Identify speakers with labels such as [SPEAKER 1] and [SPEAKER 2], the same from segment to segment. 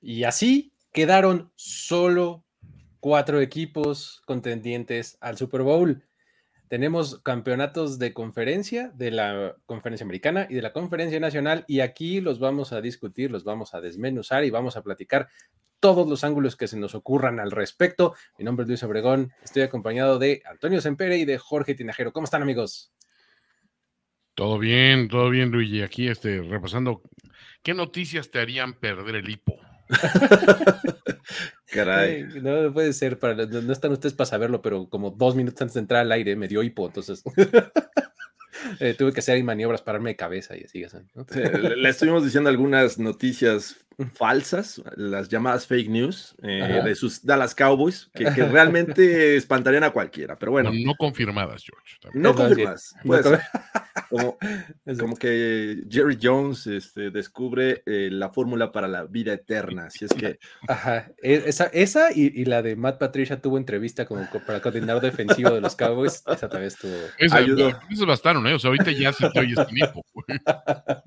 [SPEAKER 1] Y así quedaron solo cuatro equipos contendientes al Super Bowl. Tenemos campeonatos de conferencia, de la conferencia americana y de la conferencia nacional, y aquí los vamos a discutir, los vamos a desmenuzar y vamos a platicar todos los ángulos que se nos ocurran al respecto. Mi nombre es Luis Obregón, estoy acompañado de Antonio Sempere y de Jorge Tinajero. ¿Cómo están, amigos?
[SPEAKER 2] Todo bien, todo bien, Luigi. Aquí este, repasando, ¿qué noticias te harían perder el hipo?
[SPEAKER 1] Caray. No puede ser, para, no, están ustedes para saberlo, pero como dos minutos antes de entrar al aire me dio hipo, entonces eh, tuve que hacer maniobras para darme de cabeza y así.
[SPEAKER 3] le, estuvimos diciendo algunas noticias falsas, las llamadas fake news eh, de sus Dallas Cowboys, que, realmente espantarían a cualquiera, pero bueno.
[SPEAKER 2] No, confirmadas, George.
[SPEAKER 3] No confirmadas. como, que Jerry Jones este, descubre eh, la fórmula para la vida eterna, así es que...
[SPEAKER 1] Ajá, e, esa, esa y, la de Matt Patricia tuvo entrevista como para coordinador defensivo de los Cowboys, esa también estuvo...
[SPEAKER 2] Eso, ayudó. Eso bastaron, ¿eh? O sea, ahorita ya se te oyes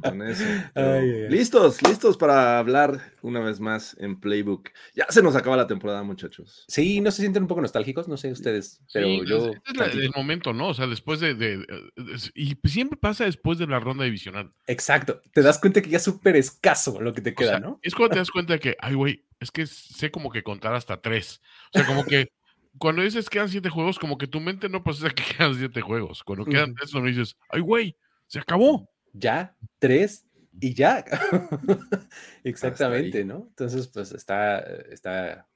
[SPEAKER 3] Con eso. Listos, listos para hablar una vez más en Playbook. Ya se nos acaba la temporada, muchachos.
[SPEAKER 1] Sí, ¿no se sienten un poco nostálgicos? No sé ustedes, pero yo...
[SPEAKER 2] Es, el momento, ¿no? O sea, después de, Y siempre pasa después de la ronda divisional.
[SPEAKER 1] Exacto. Te das cuenta que ya es súper escaso lo que te queda, ¿no?
[SPEAKER 2] Es cuando te das cuenta que, ay, güey, es que sé como que contar hasta tres. O sea, como que... Cuando dices que quedan siete juegos, como que tu mente no procesa que quedan siete juegos. Cuando quedan tres, no dices, ay, güey, se acabó.
[SPEAKER 1] Ya, tres, y ya. Exactamente, ¿no? Entonces, pues está, está,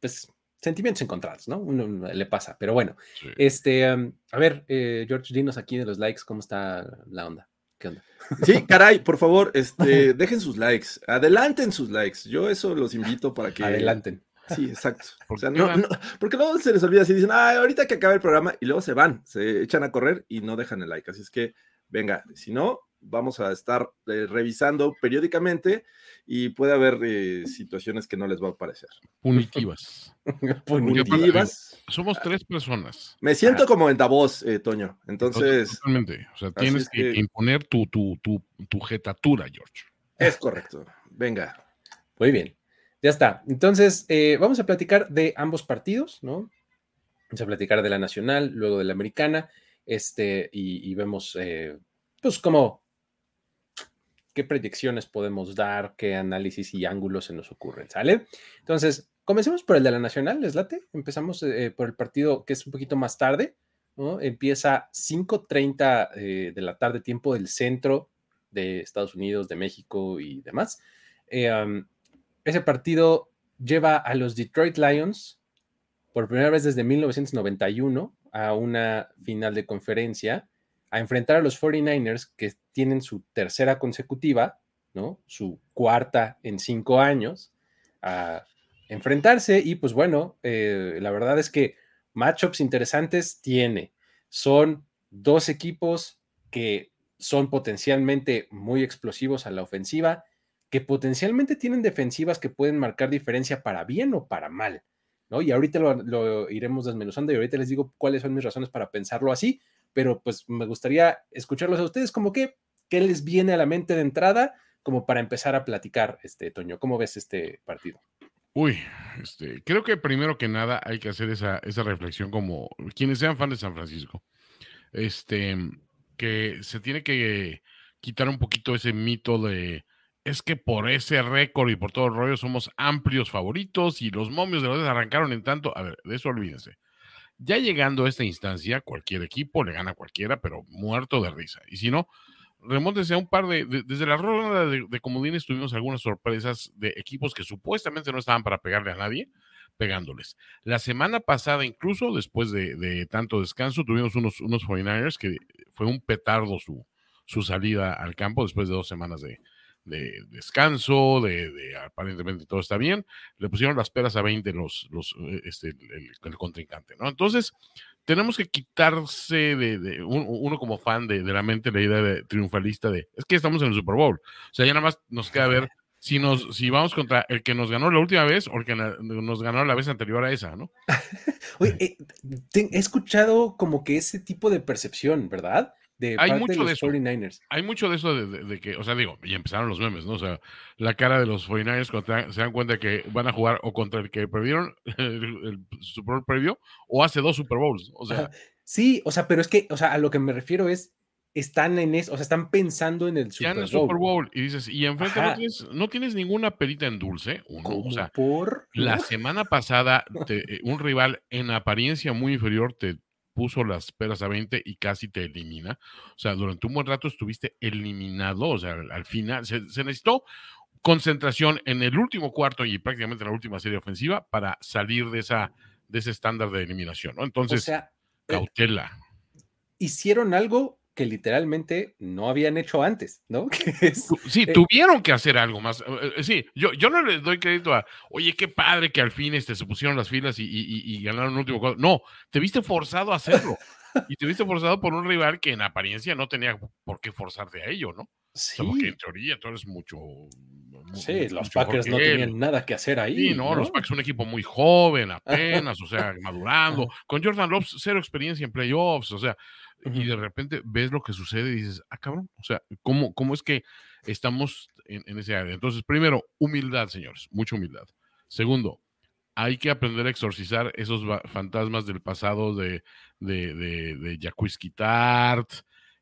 [SPEAKER 1] pues, sentimientos encontrados, ¿no? Uno le pasa, pero bueno. Este, a ver, eh, George, dinos aquí de los likes, ¿cómo está la onda? ¿Qué onda?
[SPEAKER 3] Sí, caray, por favor, este, dejen sus likes, adelanten sus likes. Yo eso los invito para que.
[SPEAKER 1] Adelanten.
[SPEAKER 3] Sí, exacto. O sea, no, no, porque luego se les olvida si dicen, ah, ahorita que acabe el programa, y luego se van, se echan a correr y no dejan el like. Así es que, venga, si no, vamos a estar eh, revisando periódicamente y puede haber eh, situaciones que no les va a parecer.
[SPEAKER 2] Punitivas.
[SPEAKER 3] Punitivas.
[SPEAKER 2] Somos tres personas.
[SPEAKER 3] Me siento ah. como en Davos, eh, Toño. Entonces.
[SPEAKER 2] Totalmente. O sea, tienes que, imponer tu, tu, tu, tu jetatura, George.
[SPEAKER 3] Es correcto. Venga.
[SPEAKER 1] Muy bien. Ya está. Entonces, vamos a platicar de ambos partidos, ¿no? Vamos a platicar de la nacional, luego de la americana, este, y, y vemos, pues, cómo qué predicciones podemos dar, qué análisis y ángulos se nos ocurren, ¿sale? Entonces, comencemos por el de la Nacional, ¿les late? Empezamos eh, por el partido que es un poquito más tarde, ¿no? Empieza 5.30 eh, de la tarde, tiempo del centro de Estados Unidos, de México y demás. Eh, ese partido lleva a los Detroit Lions por primera vez desde 1991 a una final de conferencia a enfrentar a los 49ers que tienen su tercera consecutiva, ¿no? Su cuarta en cinco años, a enfrentarse y pues bueno, eh, la verdad es que matchups interesantes tiene. Son dos equipos que son potencialmente muy explosivos a la ofensiva, que potencialmente tienen defensivas que pueden marcar diferencia para bien o para mal, ¿no? Y ahorita lo, lo iremos desmenuzando y ahorita les digo cuáles son mis razones para pensarlo así, pero pues me gustaría escucharlos a ustedes, como que, ¿qué les viene a la mente de entrada? Como para empezar a platicar, este, Toño, ¿cómo ves este partido?
[SPEAKER 2] Uy, este, creo que primero que nada hay que hacer esa, esa reflexión como quienes sean fans de San Francisco. Este, que se tiene que quitar un poquito ese mito de es que por ese récord y por todo el rollo somos amplios favoritos y los momios de los arrancaron en tanto. A ver, de eso olvídense. Ya llegando a esta instancia, cualquier equipo le gana a cualquiera, pero muerto de risa. Y si no, remóntense a un par de, desde la ronda de, de, comodines tuvimos algunas sorpresas de equipos que supuestamente no estaban para pegarle a nadie, pegándoles. La semana pasada, incluso después de, tanto descanso, tuvimos unos, unos 49ers que fue un petardo su, su salida al campo después de dos semanas de, descanso, de, aparentemente todo está bien, le pusieron las peras a 20 los, los, eh, este, el, contrincante, ¿no? Entonces, tenemos que quitarse de, uno como fan de, la mente la idea de triunfalista de, es que estamos en el Super Bowl, o sea, ya nada más nos queda ver si, nos, si vamos contra el que nos ganó la última vez o el que nos ganó la vez anterior a esa, ¿no?
[SPEAKER 1] Oye, eh, he escuchado como que ese tipo de percepción, ¿verdad? De
[SPEAKER 2] hay mucho de, los 49ers. Hay mucho de eso de, que, o sea, digo, y empezaron los memes, ¿no? O sea, la cara de los 49ers cuando se dan cuenta que van a jugar o contra el que perdieron el, Super Bowl previo o hace dos Super Bowls, o sea.
[SPEAKER 1] Sí, o sea, pero es que, o sea, a lo que me refiero es, están en eso, o sea, están pensando en el
[SPEAKER 2] Super Bowl. Ya en el Super Bowl y dices, y enfrente no tienes, no tienes, ninguna perita en dulce, uno, o sea,
[SPEAKER 1] por
[SPEAKER 2] la semana pasada eh, un rival en apariencia muy inferior te puso las peras a 20 y casi te elimina. O sea, durante un buen rato estuviste eliminado, o sea, al final se, necesitó concentración en el último cuarto y prácticamente en la última serie ofensiva para salir de esa de ese estándar de eliminación, ¿no? Entonces, eh, cautela.
[SPEAKER 1] hicieron algo que literalmente no habían hecho antes, ¿no?
[SPEAKER 2] sí, eh, tuvieron que hacer algo más. Eh, eh, sí, yo, yo no le doy crédito a, oye, qué padre que al fin este, se pusieron las filas y, ganaron un último cuadro. No, te viste forzado a hacerlo. y te viste forzado por un rival que en apariencia no tenía por qué forzarte a ello, ¿no?
[SPEAKER 1] Sí.
[SPEAKER 2] porque en teoría tú eres mucho.
[SPEAKER 1] Sí, los Packers no tenían nada que hacer ahí.
[SPEAKER 2] Sí, no, los Packers son un equipo muy joven, apenas, o sea, madurando. Con Jordan Love, cero experiencia en playoffs, o sea, y de repente ves lo que sucede y dices, ah, cabrón, o sea, ¿cómo, cómo es que estamos en, ese área? Entonces, primero, humildad, señores, mucha humildad. Segundo, hay que aprender a exorcizar esos fantasmas del pasado de, de, de, de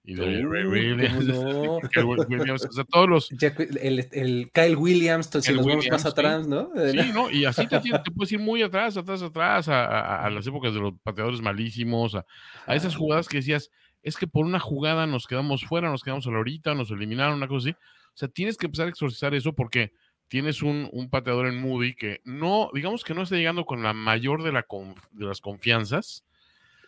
[SPEAKER 2] y de Williams, o sea, todos los...
[SPEAKER 1] el, Kyle Williams, si nos vamos más atrás, ¿no?
[SPEAKER 2] Sí, ¿no? Y así te, puedes ir muy atrás, atrás, atrás, a, las épocas de los pateadores malísimos, a, esas jugadas que decías, es que por una jugada nos quedamos fuera, nos quedamos a la horita, nos eliminaron, una cosa así. O sea, tienes que empezar a exorcizar eso porque tienes un, un pateador en Moody que no, digamos que no está llegando con la mayor de, la de las confianzas,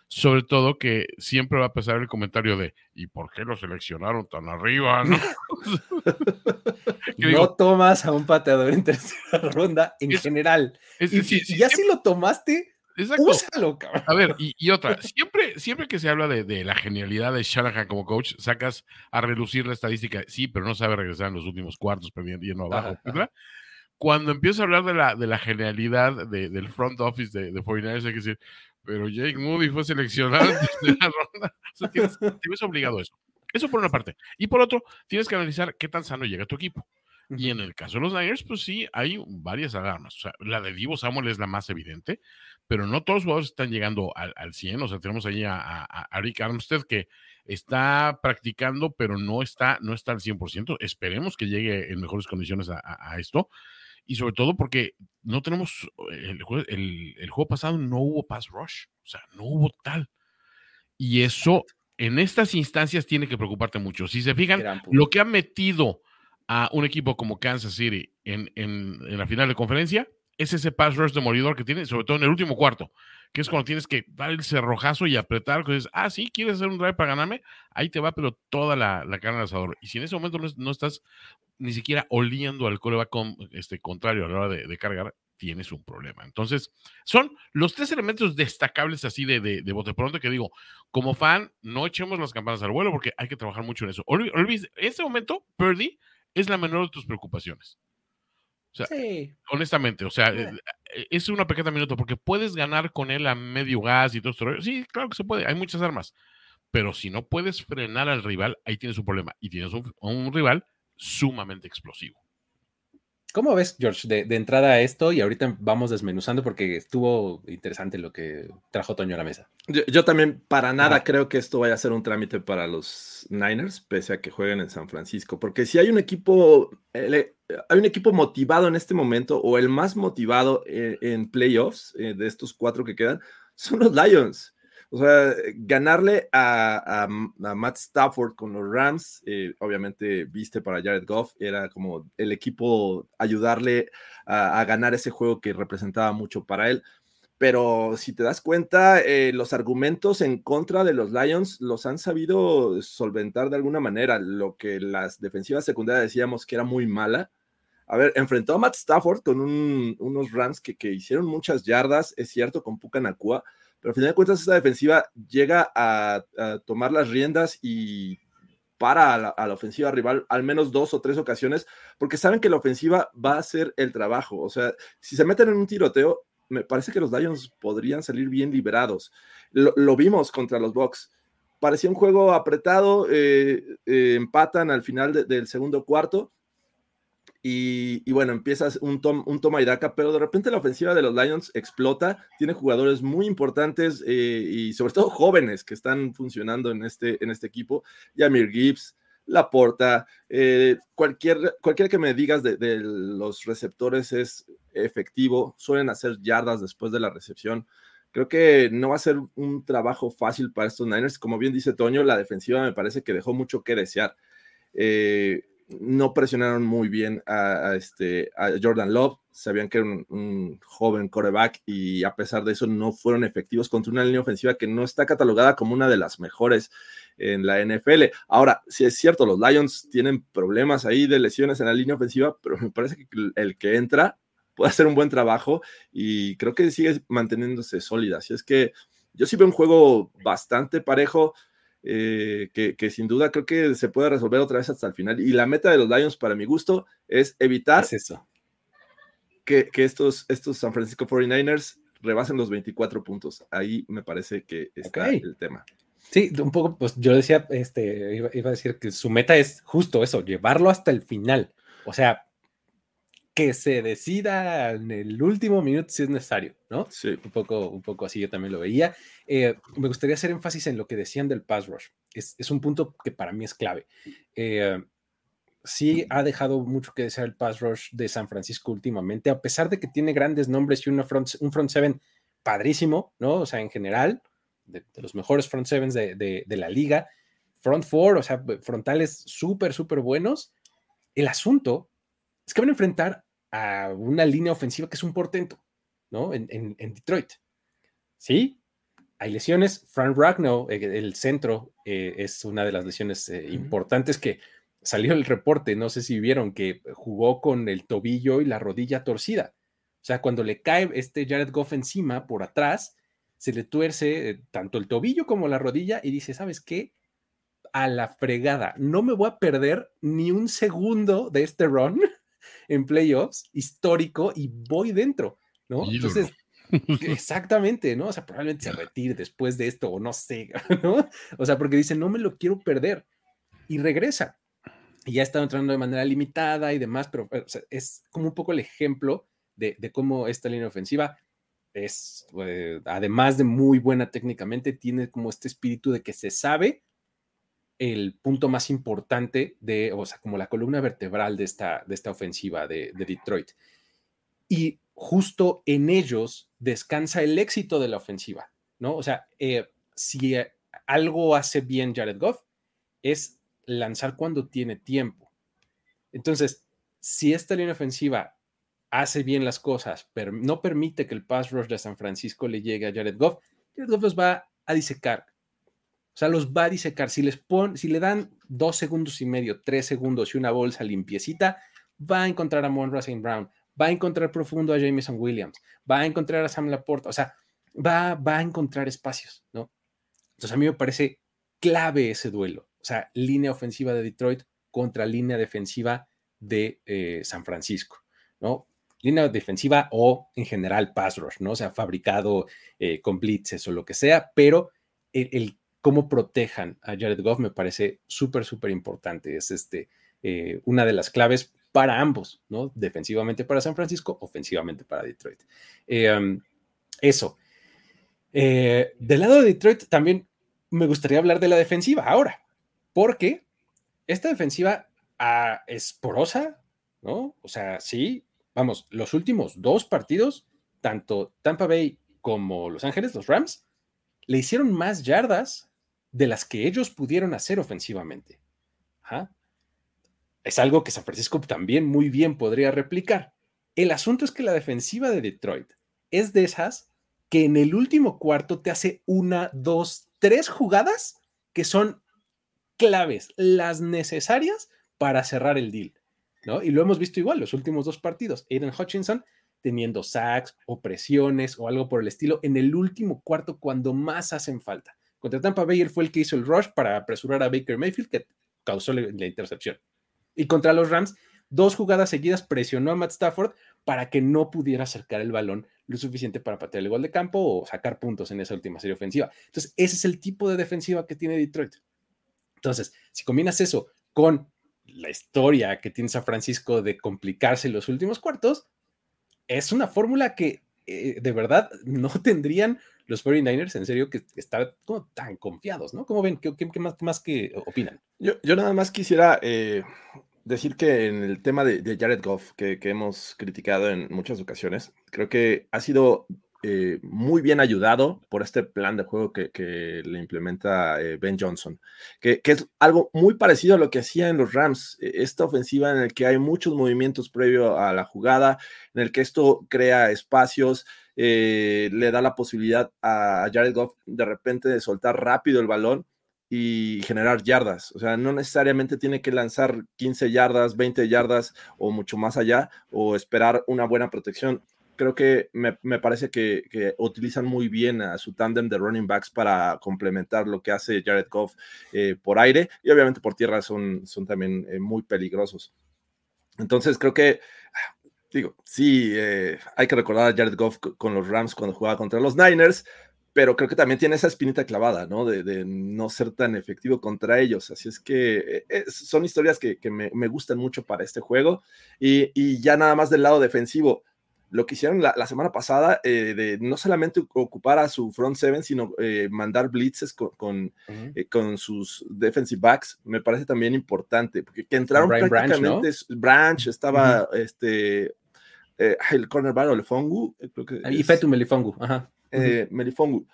[SPEAKER 2] sobre todo que siempre va a pasar el comentario de ¿y por qué lo seleccionaron tan arriba? No,
[SPEAKER 1] no tomas a un pateador en tercera ronda en general. y, ya si lo tomaste, úsalo, cabrón.
[SPEAKER 2] A ver, y, otra, siempre, siempre que se habla de, la genialidad de Shanahan como coach, sacas a relucir la estadística, sí, pero no sabe regresar en los últimos cuartos, perdiendo abajo, Cuando empiezo a habber de la, de la genialidad del front office de, de 49 hay que decir, pero Jake Moody fue seleccionado de la ronda. O sea, tienes, te ves obligado a eso. Eso por una parte. Y por otro, tienes que analizar qué tan sano llega tu equipo. Y en el caso de los Niners, pues sí, hay varias alarmas. O sea, la de Divo Samuel es la más evidente, pero no todos los jugadores están llegando al, al 100. O sea, tenemos ahí a, a, Rick Armstead que está practicando, pero no está, no está al 100%. Esperemos que llegue en mejores condiciones a, a esto y sobre todo porque no tenemos, el, el, juego pasado no hubo pass rush, o sea, no hubo tal. Y eso en estas instancias tiene que preocuparte mucho. Si se fijan, lo que ha metido a un equipo como Kansas City en, en, en, la final de conferencia es ese pass rush de moridor que tiene, sobre todo en el último cuarto, que es cuando tienes que dar el cerrojazo y apretar, que dices, ah, sí, quieres hacer un drive para ganarme, ahí te va, pero toda la, la carne al asador. Y si en ese momento no, no estás ni siquiera oliendo al coreback con, este, contrario a la hora de, cargar, tienes un problema. Entonces, son los tres elementos destacables así de, de, bote pronto que digo, como fan, no echemos las campanas al vuelo porque hay que trabajar mucho en eso. Olvis, en este momento, Purdy es la menor de tus preocupaciones. O sea, honestamente, o sea, eh, es una pequeña minuto porque puedes ganar con él a medio gas y todo esto. Sí, claro que se puede, hay muchas armas. Pero si no puedes frenar al rival, ahí tienes un problema. Y tienes un rival sumamente explosivo.
[SPEAKER 1] ¿Cómo ves, George, de, entrada a esto? Y ahorita vamos desmenuzando porque estuvo interesante lo que trajo Toño a la mesa.
[SPEAKER 3] Yo, también para nada creo que esto vaya a ser un trámite para los Niners, pese a que jueguen en San Francisco, porque si hay un equipo, hay un equipo motivado en este momento, o el más motivado en, en playoffs eh, de estos cuatro que quedan, son los Lions. O sea, ganarle a, Matt Stafford con los Rams, eh, obviamente viste para Jared Goff, era como el equipo ayudarle a, ganar ese juego que representaba mucho para él. Pero si te das cuenta, eh, los argumentos en contra de los Lions los han sabido solventar de alguna manera. Lo que las defensivas secundarias decíamos que era muy mala. A ver, enfrentó a Matt Stafford con unos Rams que, que, hicieron muchas yardas, es cierto, con Puka Nakua, pero al final de cuentas esta defensiva llega a, tomar las riendas y para a la, ofensiva rival al menos dos o tres ocasiones, porque saben que la ofensiva va a hacer el trabajo. O sea, si se meten en un tiroteo, me parece que los Lions podrían salir bien liberados. Lo, vimos contra los Bucks. Parecía un juego apretado, eh, eh, empatan al final del segundo cuarto y, bueno, empiezas un, un toma y daca, pero de repente la ofensiva de los Lions explota, tiene jugadores muy importantes eh, y sobre todo jóvenes que están funcionando en este, en este equipo. Yamir Gibbs, Laporta, eh, cualquier, cualquiera que me digas de, los receptores es efectivo, suelen hacer yardas después de la recepción. Creo que no va a ser un trabajo fácil para estos Niners. Como bien dice Toño, la defensiva me parece que dejó mucho que desear. Eh, no presionaron muy bien a, este, a Jordan Love, sabían que era un, joven coreback y a pesar de eso no fueron efectivos contra una línea ofensiva que no está catalogada como una de las mejores en la NFL. Ahora, si es cierto, los Lions tienen problemas ahí de lesiones en la línea ofensiva, pero me parece que el que entra puede hacer un buen trabajo y creo que sigue manteniéndose sólida. Así es que yo sí veo un juego bastante parejo. Eh, que, sin duda creo que se puede resolver otra vez hasta el final. Y la meta de los Lions, para mi gusto, es evitar
[SPEAKER 1] eso.
[SPEAKER 3] Que, estos, estos San Francisco 49ers rebasen los 24 puntos. Ahí me parece que está el tema.
[SPEAKER 1] Sí, un poco, pues yo decía, este, iba, iba, a decir que su meta es justo eso, llevarlo hasta el final. O sea, que se decida en el último minuto si es necesario, ¿no?
[SPEAKER 3] Sí.
[SPEAKER 1] Un poco, un poco así yo también lo veía. Eh, me gustaría hacer énfasis en lo que decían del pass rush. Es, es un punto que para mí es clave. Eh, sí ha dejado mucho que desear el pass rush de San Francisco últimamente, a pesar de que tiene grandes nombres y una front, un front seven padrísimo, ¿no? O sea, en general, de, los mejores front sevens de, de, de la liga, front four, o sea, frontales súper, súper buenos. El asunto es que van a enfrentar a una línea ofensiva que es un portento, ¿no? En, Detroit. Sí, hay lesiones. Frank Ragnow, eh, el centro, eh, es una de las lesiones eh, importantes que salió el reporte. No sé si vieron que jugó con el tobillo y la rodilla torcida. O sea, cuando le cae este Jared Goff encima por atrás, se le tuerce tanto el tobillo como la rodilla y dice, ¿sabes qué? A la fregada, no me voy a perder ni un segundo de este run en playoffs histórico y voy dentro, ¿no? Entonces, exactamente, ¿no? O sea, probablemente se retire después de esto o no sé, ¿no? O sea, porque dice, no me lo quiero perder y regresa. Y ya está entrando de manera limitada y demás, pero es como un poco el ejemplo de, cómo esta línea ofensiva es, eh, además de muy buena técnicamente, tiene como este espíritu de que se sabe el punto más importante de, o sea, como la columna vertebral de esta, de esta ofensiva de, Detroit. Y justo en ellos descansa el éxito de la ofensiva, ¿no? O sea, eh, si algo hace bien Jared Goff, es lanzar cuando tiene tiempo. Entonces, si esta línea ofensiva hace bien las cosas, pero no permite que el pass rush de San Francisco le llegue a Jared Goff, Jared Goff los va a disecar o sea, los va a disecar. Si, les pon, si le dan dos segundos y medio, tres segundos y una bolsa limpiecita, va a encontrar a Monroe St. Brown, va a encontrar profundo a Jameson Williams, va a encontrar a Sam Laporta, o sea, va, va a encontrar espacios, ¿no? Entonces a mí me parece clave ese duelo. O sea, línea ofensiva de Detroit contra línea defensiva de eh, San Francisco, ¿no? Línea defensiva o en general pass rush, ¿no? O sea, fabricado eh, con blitzes o lo que sea, pero el cómo protejan a Jared Goff me parece súper, súper importante. Es este, eh, una de las claves para ambos, ¿no? Defensivamente para San Francisco, ofensivamente para Detroit. Eh, um, eso. Eh, del lado de Detroit también me gustaría hablar de la defensiva ahora, porque esta defensiva ah, es porosa, ¿no? O sea, sí, vamos, los últimos dos partidos, tanto Tampa Bay como Los Ángeles, los Rams, le hicieron más yardas de las que ellos pudieron hacer ofensivamente. Es algo que San Francisco también muy bien podría replicar. El asunto es que la defensiva de Detroit es de esas que en el último cuarto te hace una, dos, tres jugadas que son claves, las necesarias para cerrar el deal. ¿no? Y lo hemos visto igual los últimos dos partidos. Aiden Hutchinson teniendo sacks o presiones o algo por el estilo en el último cuarto cuando más hacen falta. Contra Tampa Bay fue el que hizo el rush para apresurar a Baker Mayfield que causó la, intercepción. Y contra los Rams, dos jugadas seguidas presionó a Matt Stafford para que no pudiera acercar el balón lo suficiente para patear el gol de campo o sacar puntos en esa última serie ofensiva. Entonces, ese es el tipo de defensiva que tiene Detroit. Entonces, si combinas eso con la historia que tiene San Francisco de complicarse los últimos cuartos, es una fórmula que eh, de verdad no tendrían los 49ers, en serio, que estar como tan confiados, ¿no? ¿Cómo ven? ¿Qué, más, que opinan?
[SPEAKER 3] Yo, yo, nada más quisiera eh, decir que en el tema de, Jared Goff, que, que, hemos criticado en muchas ocasiones, creo que ha sido eh, muy bien ayudado por este plan de juego que, le implementa eh, Ben Johnson, que, es algo muy parecido a lo que hacía en los Rams, e, esta ofensiva en el que hay muchos movimientos previo a la jugada, en el que esto crea espacios, eh, le da la posibilidad a Jared Goff de repente de soltar rápido el balón y generar yardas. O sea, no necesariamente tiene que lanzar 15 yardas, 20 yardas o mucho más allá o esperar una buena protección creo que me, parece que, utilizan muy bien a su tándem de running backs para complementar lo que hace Jared Goff eh, por aire y obviamente por tierra son, son también eh, muy peligrosos. Entonces creo que, digo, sí, eh, hay que recordar a Jared Goff con los Rams cuando jugaba contra los Niners, pero creo que también tiene esa espinita clavada, ¿no? De, no ser tan efectivo contra ellos. Así es que son historias que, me, gustan mucho para este juego. Y, y, ya nada más del lado defensivo, lo que hicieron la, semana pasada eh, de no solamente ocupar a su front seven, sino eh, mandar blitzes con, eh, con, sus defensive backs, me parece también importante, porque que entraron prácticamente, Branch, estaba este, el cornerback Melifongu, creo que
[SPEAKER 1] y Fetu Melifongu, ajá.
[SPEAKER 3] Melifongu.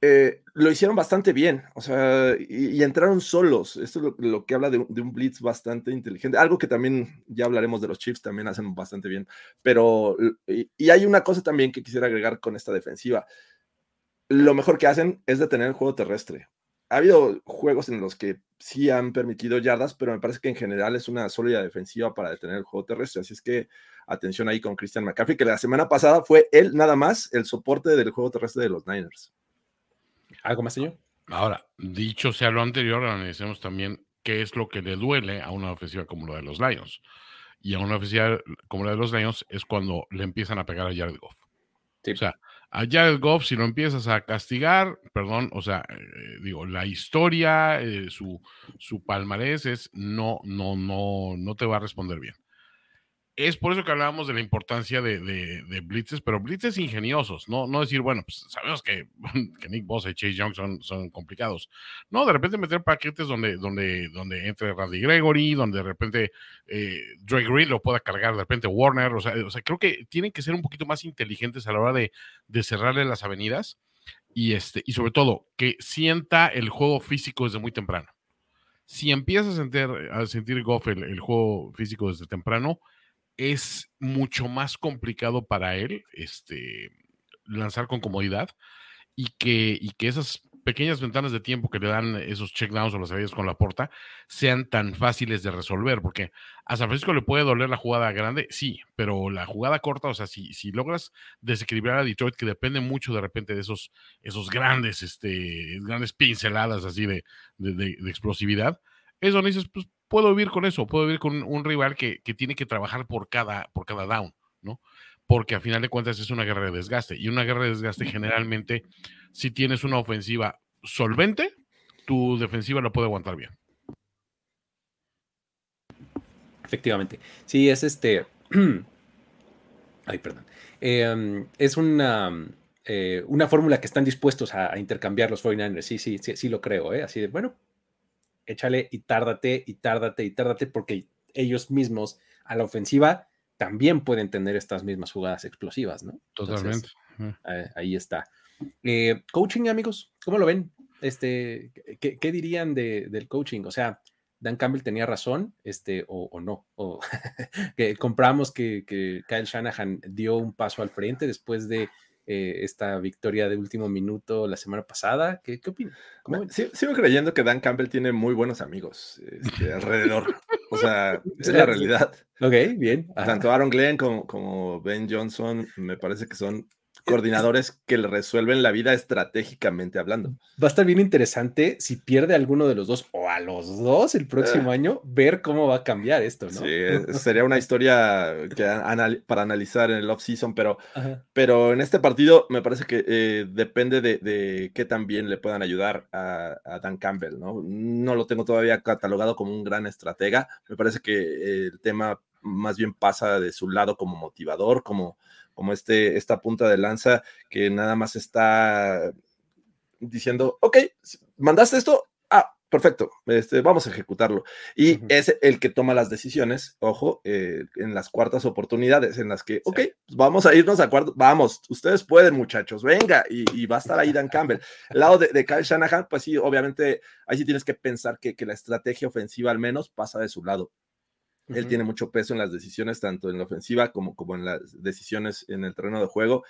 [SPEAKER 3] Eh, lo hicieron bastante bien, o sea, y, entraron solos. Esto es lo, que habla de, un blitz bastante inteligente. Algo que también, ya hablaremos de los Chiefs, también hacen bastante bien. Pero, y, hay una cosa también que quisiera agregar con esta defensiva. Lo mejor que hacen es detener el juego terrestre. Ha habido juegos en los que sí han permitido yardas, pero me parece que en general es una sólida defensiva para detener el juego terrestre. Así es que atención ahí con Christian McCaffrey, que la semana pasada fue él nada más el soporte del juego terrestre de los Niners.
[SPEAKER 1] ¿Algo más, señor?
[SPEAKER 2] Ahora, dicho sea lo anterior, analicemos también qué es lo que le duele a una ofensiva como la de los Lions. Y a una ofensiva como la de los Lions es cuando le empiezan a pegar a Jared Goff. O sea, a Jared Goff, si lo empiezas a castigar, perdón, o sea, eh, digo, la historia, eh, su, su palmarés es no, no, no, no te va a responder bien es por eso que hablábamos de la importancia de, de, blitzes, pero blitzes ingeniosos, no, no decir, bueno, pues sabemos que, Nick Bosa y Chase Young son, complicados. No, de repente meter paquetes donde, donde, donde entre Randy Gregory, donde de repente eh, Dre Green lo pueda cargar, de repente Warner, o sea, o sea, creo que tienen que ser un poquito más inteligentes a la hora de, de cerrarle las avenidas y, este, y sobre todo que sienta el juego físico desde muy temprano. Si empiezas a sentir, a sentir Goff el juego físico desde temprano, es mucho más complicado para él este, lanzar con comodidad y que, y que esas pequeñas ventanas de tiempo que le dan esos checkdowns o las salidas con la porta sean tan fáciles de resolver, porque a San Francisco le puede doler la jugada grande, sí, pero la jugada corta, o sea, si, si logras desequilibrar a Detroit, que depende mucho de repente de esos, esos grandes, este, grandes pinceladas así de, de, de explosividad, es donde dices, pues puedo vivir con eso, puedo vivir con un rival que, tiene que trabajar por cada, por cada down, ¿no? Porque a final de cuentas es una guerra de desgaste. Y una guerra de desgaste generalmente, si tienes una ofensiva solvente, tu defensiva lo puede aguantar bien.
[SPEAKER 1] Efectivamente. Sí, es este. Ay, perdón. Em, es una, eh, una fórmula que están dispuestos a, intercambiar los 49ers. Sí, sí, sí, sí lo creo, ¿eh? Así de, bueno, échale y tárdate y tárdate y tárdate porque ellos mismos a la ofensiva también pueden tener estas mismas jugadas explosivas, ¿no?
[SPEAKER 2] Totalmente.
[SPEAKER 1] ahí está. Eh, coaching, amigos, ¿cómo lo ven? Este, ¿qué, dirían del coaching? O sea, Dan Campbell tenía razón, este, o, no, o que compramos que, que, Kyle Shanahan dio un paso al frente después de eh, esta victoria de último minuto la semana pasada. ¿Qué, qué opinan?
[SPEAKER 3] sigo creyendo que Dan Campbell tiene muy buenos amigos este, alrededor. o sea, es la realidad.
[SPEAKER 1] Ok, bien.
[SPEAKER 3] Tanto Aaron Glenn como, como Ben Johnson me parece que son coordinadores que le resuelven la vida estratégicamente hablando.
[SPEAKER 1] Va a estar bien interesante si pierde alguno de los dos o a los dos el próximo ah. año, ver cómo va a cambiar esto, ¿no?
[SPEAKER 3] Sí, sería una historia que para analizar en el off-season, pero, pero en este partido me parece que eh, depende de, qué tan bien le puedan ayudar a, Dan Campbell, ¿no? No lo tengo todavía catalogado como un gran estratega, me parece que el tema más bien pasa de su lado como motivador, como como este, esta punta de lanza que nada más está diciendo, ok, mandaste esto, ah, perfecto, este, vamos a ejecutarlo. Y es el que toma las decisiones, ojo, eh, en las cuartas oportunidades, en las que, ok, pues vamos a irnos a cuarto, vamos, ustedes pueden, muchachos, venga, y, va a estar ahí Dan Campbell. El lado de, de, Kyle Shanahan, pues sí, obviamente, ahí sí tienes que pensar que, que la estrategia ofensiva al menos pasa de su lado. Él tiene mucho peso en las decisiones, tanto en la ofensiva como, como en las decisiones en el terreno de juego.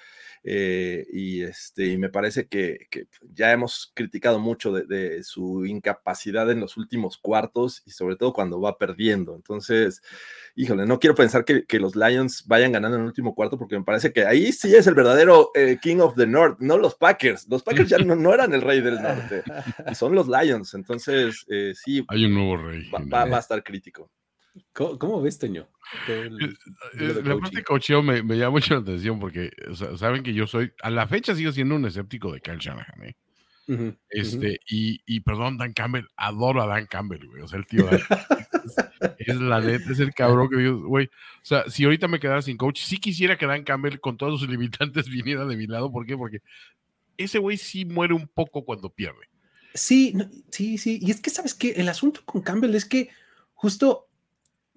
[SPEAKER 3] Eh, y, este, y me parece que, ya hemos criticado mucho de, su incapacidad en los últimos cuartos y sobre todo cuando va perdiendo. Entonces, híjole, no quiero pensar que, los Lions vayan ganando en el último cuarto porque me parece que ahí sí es el verdadero eh, King of the North, no los Packers. Los Packers ya no, eran el rey del norte, son los Lions. Entonces, eh, sí.
[SPEAKER 2] Hay un nuevo rey.
[SPEAKER 3] va a estar crítico.
[SPEAKER 1] ¿Cómo, ves, Toño?
[SPEAKER 2] la parte de cocheo me, me, llama mucho la atención porque saben que yo soy, a la fecha sigo siendo un escéptico de Kyle Shanahan, ¿eh? este, y, y, perdón, Dan Campbell, adoro a Dan Campbell, güey. O sea, el tío es, la neta, es el cabrón que digo, güey. O sea, si ahorita me quedara sin coach, sí quisiera que Dan Campbell con todos sus limitantes viniera de mi lado. ¿Por qué? Porque ese güey sí muere un poco cuando pierde.
[SPEAKER 1] Sí, sí, sí. Y es que, ¿sabes qué? El asunto con Campbell es que justo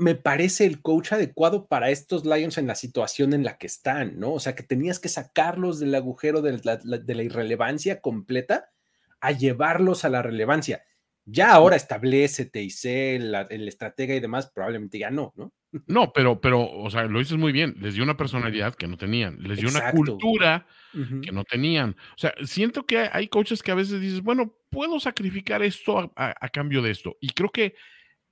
[SPEAKER 1] me parece el coach adecuado para estos Lions en la situación en la que están, ¿no? O sea, que tenías que sacarlos del agujero de la, irrelevancia completa a llevarlos a la relevancia. Ya ahora establecete y sé la, el estratega y demás, probablemente ya no, ¿no?
[SPEAKER 2] No, pero, pero, o sea, lo dices muy bien, les dio una personalidad que no tenían, les dio una cultura que no tenían. O sea, siento que hay coaches que a veces dices, bueno, puedo sacrificar esto a cambio de esto. Y creo que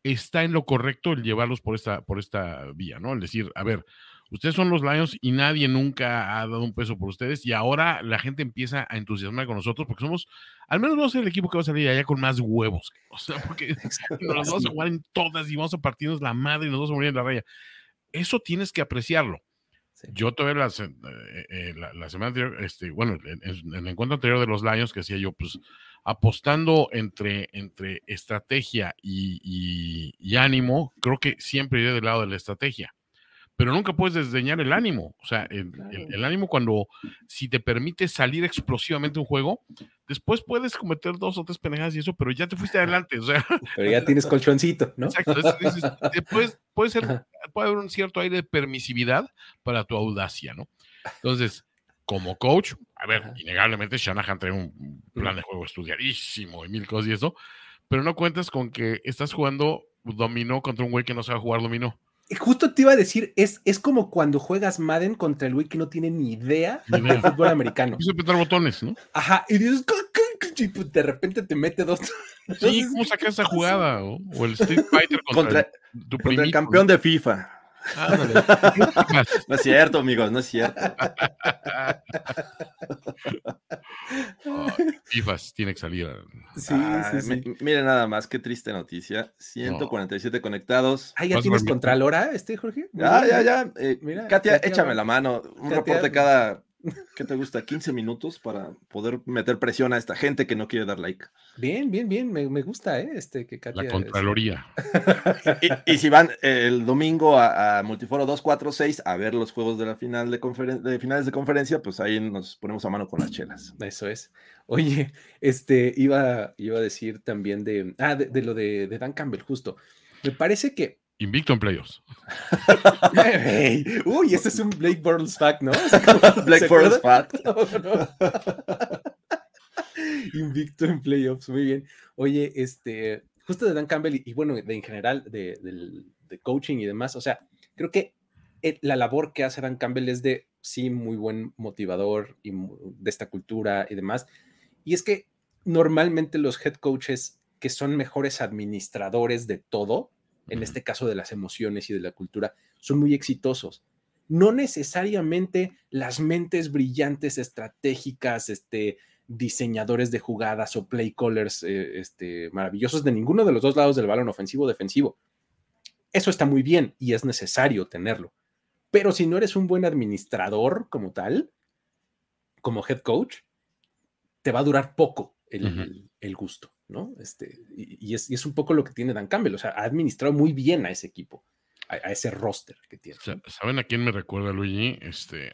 [SPEAKER 2] está en lo correcto el llevarlos por esta, por esta vía, ¿no? El decir, a ver, ustedes son los Lions y nadie nunca ha dado un peso por ustedes y ahora la gente empieza a entusiasmar con nosotros porque somos, al menos vamos a ser el equipo que va a salir allá con más huevos, o sea, porque nos vamos a jugar en todas y vamos a partirnos la madre y nos vamos a morir en la raya. Eso tienes que apreciarlo. Yo todavía la, eh, eh, la, semana anterior, este, bueno, en, el encuentro anterior de los Lions que hacía yo, pues apostando entre, entre estrategia y, ánimo, creo que siempre iré del lado de la estrategia. Pero nunca puedes desdeñar el ánimo. O sea, el, ánimo cuando, si te permite salir explosivamente un juego, después puedes cometer dos o tres pendejadas y eso, pero ya te fuiste adelante. O sea,
[SPEAKER 1] pero ya tienes colchoncito, ¿no? Exacto.
[SPEAKER 2] después puede, ser, puede haber un cierto aire de permisividad para tu audacia, ¿no? Entonces, como coach, a ver, innegablemente Shanahan trae un plan de juego estudiadísimo y mil cosas y eso, pero no cuentas con que estás jugando dominó contra un güey que no sabe jugar dominó.
[SPEAKER 1] Justo te iba a decir, es, es como cuando juegas Madden contra el güey que no tiene ni idea de fútbol americano.
[SPEAKER 2] Quiso apretar botones, ¿no?
[SPEAKER 1] Ajá, y dices, pues, de repente te mete dos.
[SPEAKER 2] Sí, ¿cómo sacas esa jugada? O, el Street Fighter
[SPEAKER 3] contra, tu contra el campeón de FIFA. no es cierto, amigos, no es cierto.
[SPEAKER 2] FIFAs tiene que salir.
[SPEAKER 1] Sí, sí,
[SPEAKER 3] Miren nada más, qué triste noticia. 147 conectados.
[SPEAKER 1] Ah, ¿ya tienes Contralora, este, Jorge?
[SPEAKER 3] Ya, ya, ya. Eh, Katia, échame la mano. Un reporte cada ¿Qué te gusta? 15 minutos para poder meter presión a esta gente que no quiere dar like.
[SPEAKER 1] Bien, bien, bien. Me, gusta, ¿eh? Este, que
[SPEAKER 2] La Contraloría.
[SPEAKER 3] y, si van el domingo a, Multiforo 246 a ver los juegos de la final de, de, finales de conferencia, pues ahí nos ponemos a mano con las chelas.
[SPEAKER 1] Eso es. Oye, este, iba, iba a decir también de, ah, de, lo de, de Dan Campbell, justo. Me parece que
[SPEAKER 2] Invicto en playoffs.
[SPEAKER 1] uy, ese es un Blake Bortles fact, ¿no?
[SPEAKER 3] Blake Bortles fact.
[SPEAKER 1] Invicto en playoffs, muy bien. Oye, este, justo de Dan Campbell y, bueno, de, en general de, de, coaching y demás, o sea, creo que la labor que hace Dan Campbell es de, sí, muy buen motivador y de esta cultura y demás. Y es que normalmente los head coaches que son mejores administradores de todo, en este caso de las emociones y de la cultura, son muy exitosos. No necesariamente las mentes brillantes, estratégicas, este, diseñadores de jugadas o play callers eh, este, maravillosos de ninguno de los dos lados del balón, ofensivo o defensivo. Eso está muy bien y es necesario tenerlo. Pero si no eres un buen administrador como tal, como head coach, te va a durar poco el gusto. ¿No? Este, y, es, un poco lo que tiene Dan Campbell, o sea, ha administrado muy bien a ese equipo, a, ese roster que tiene.
[SPEAKER 2] ¿Saben a quién me recuerda, Luigi? Este,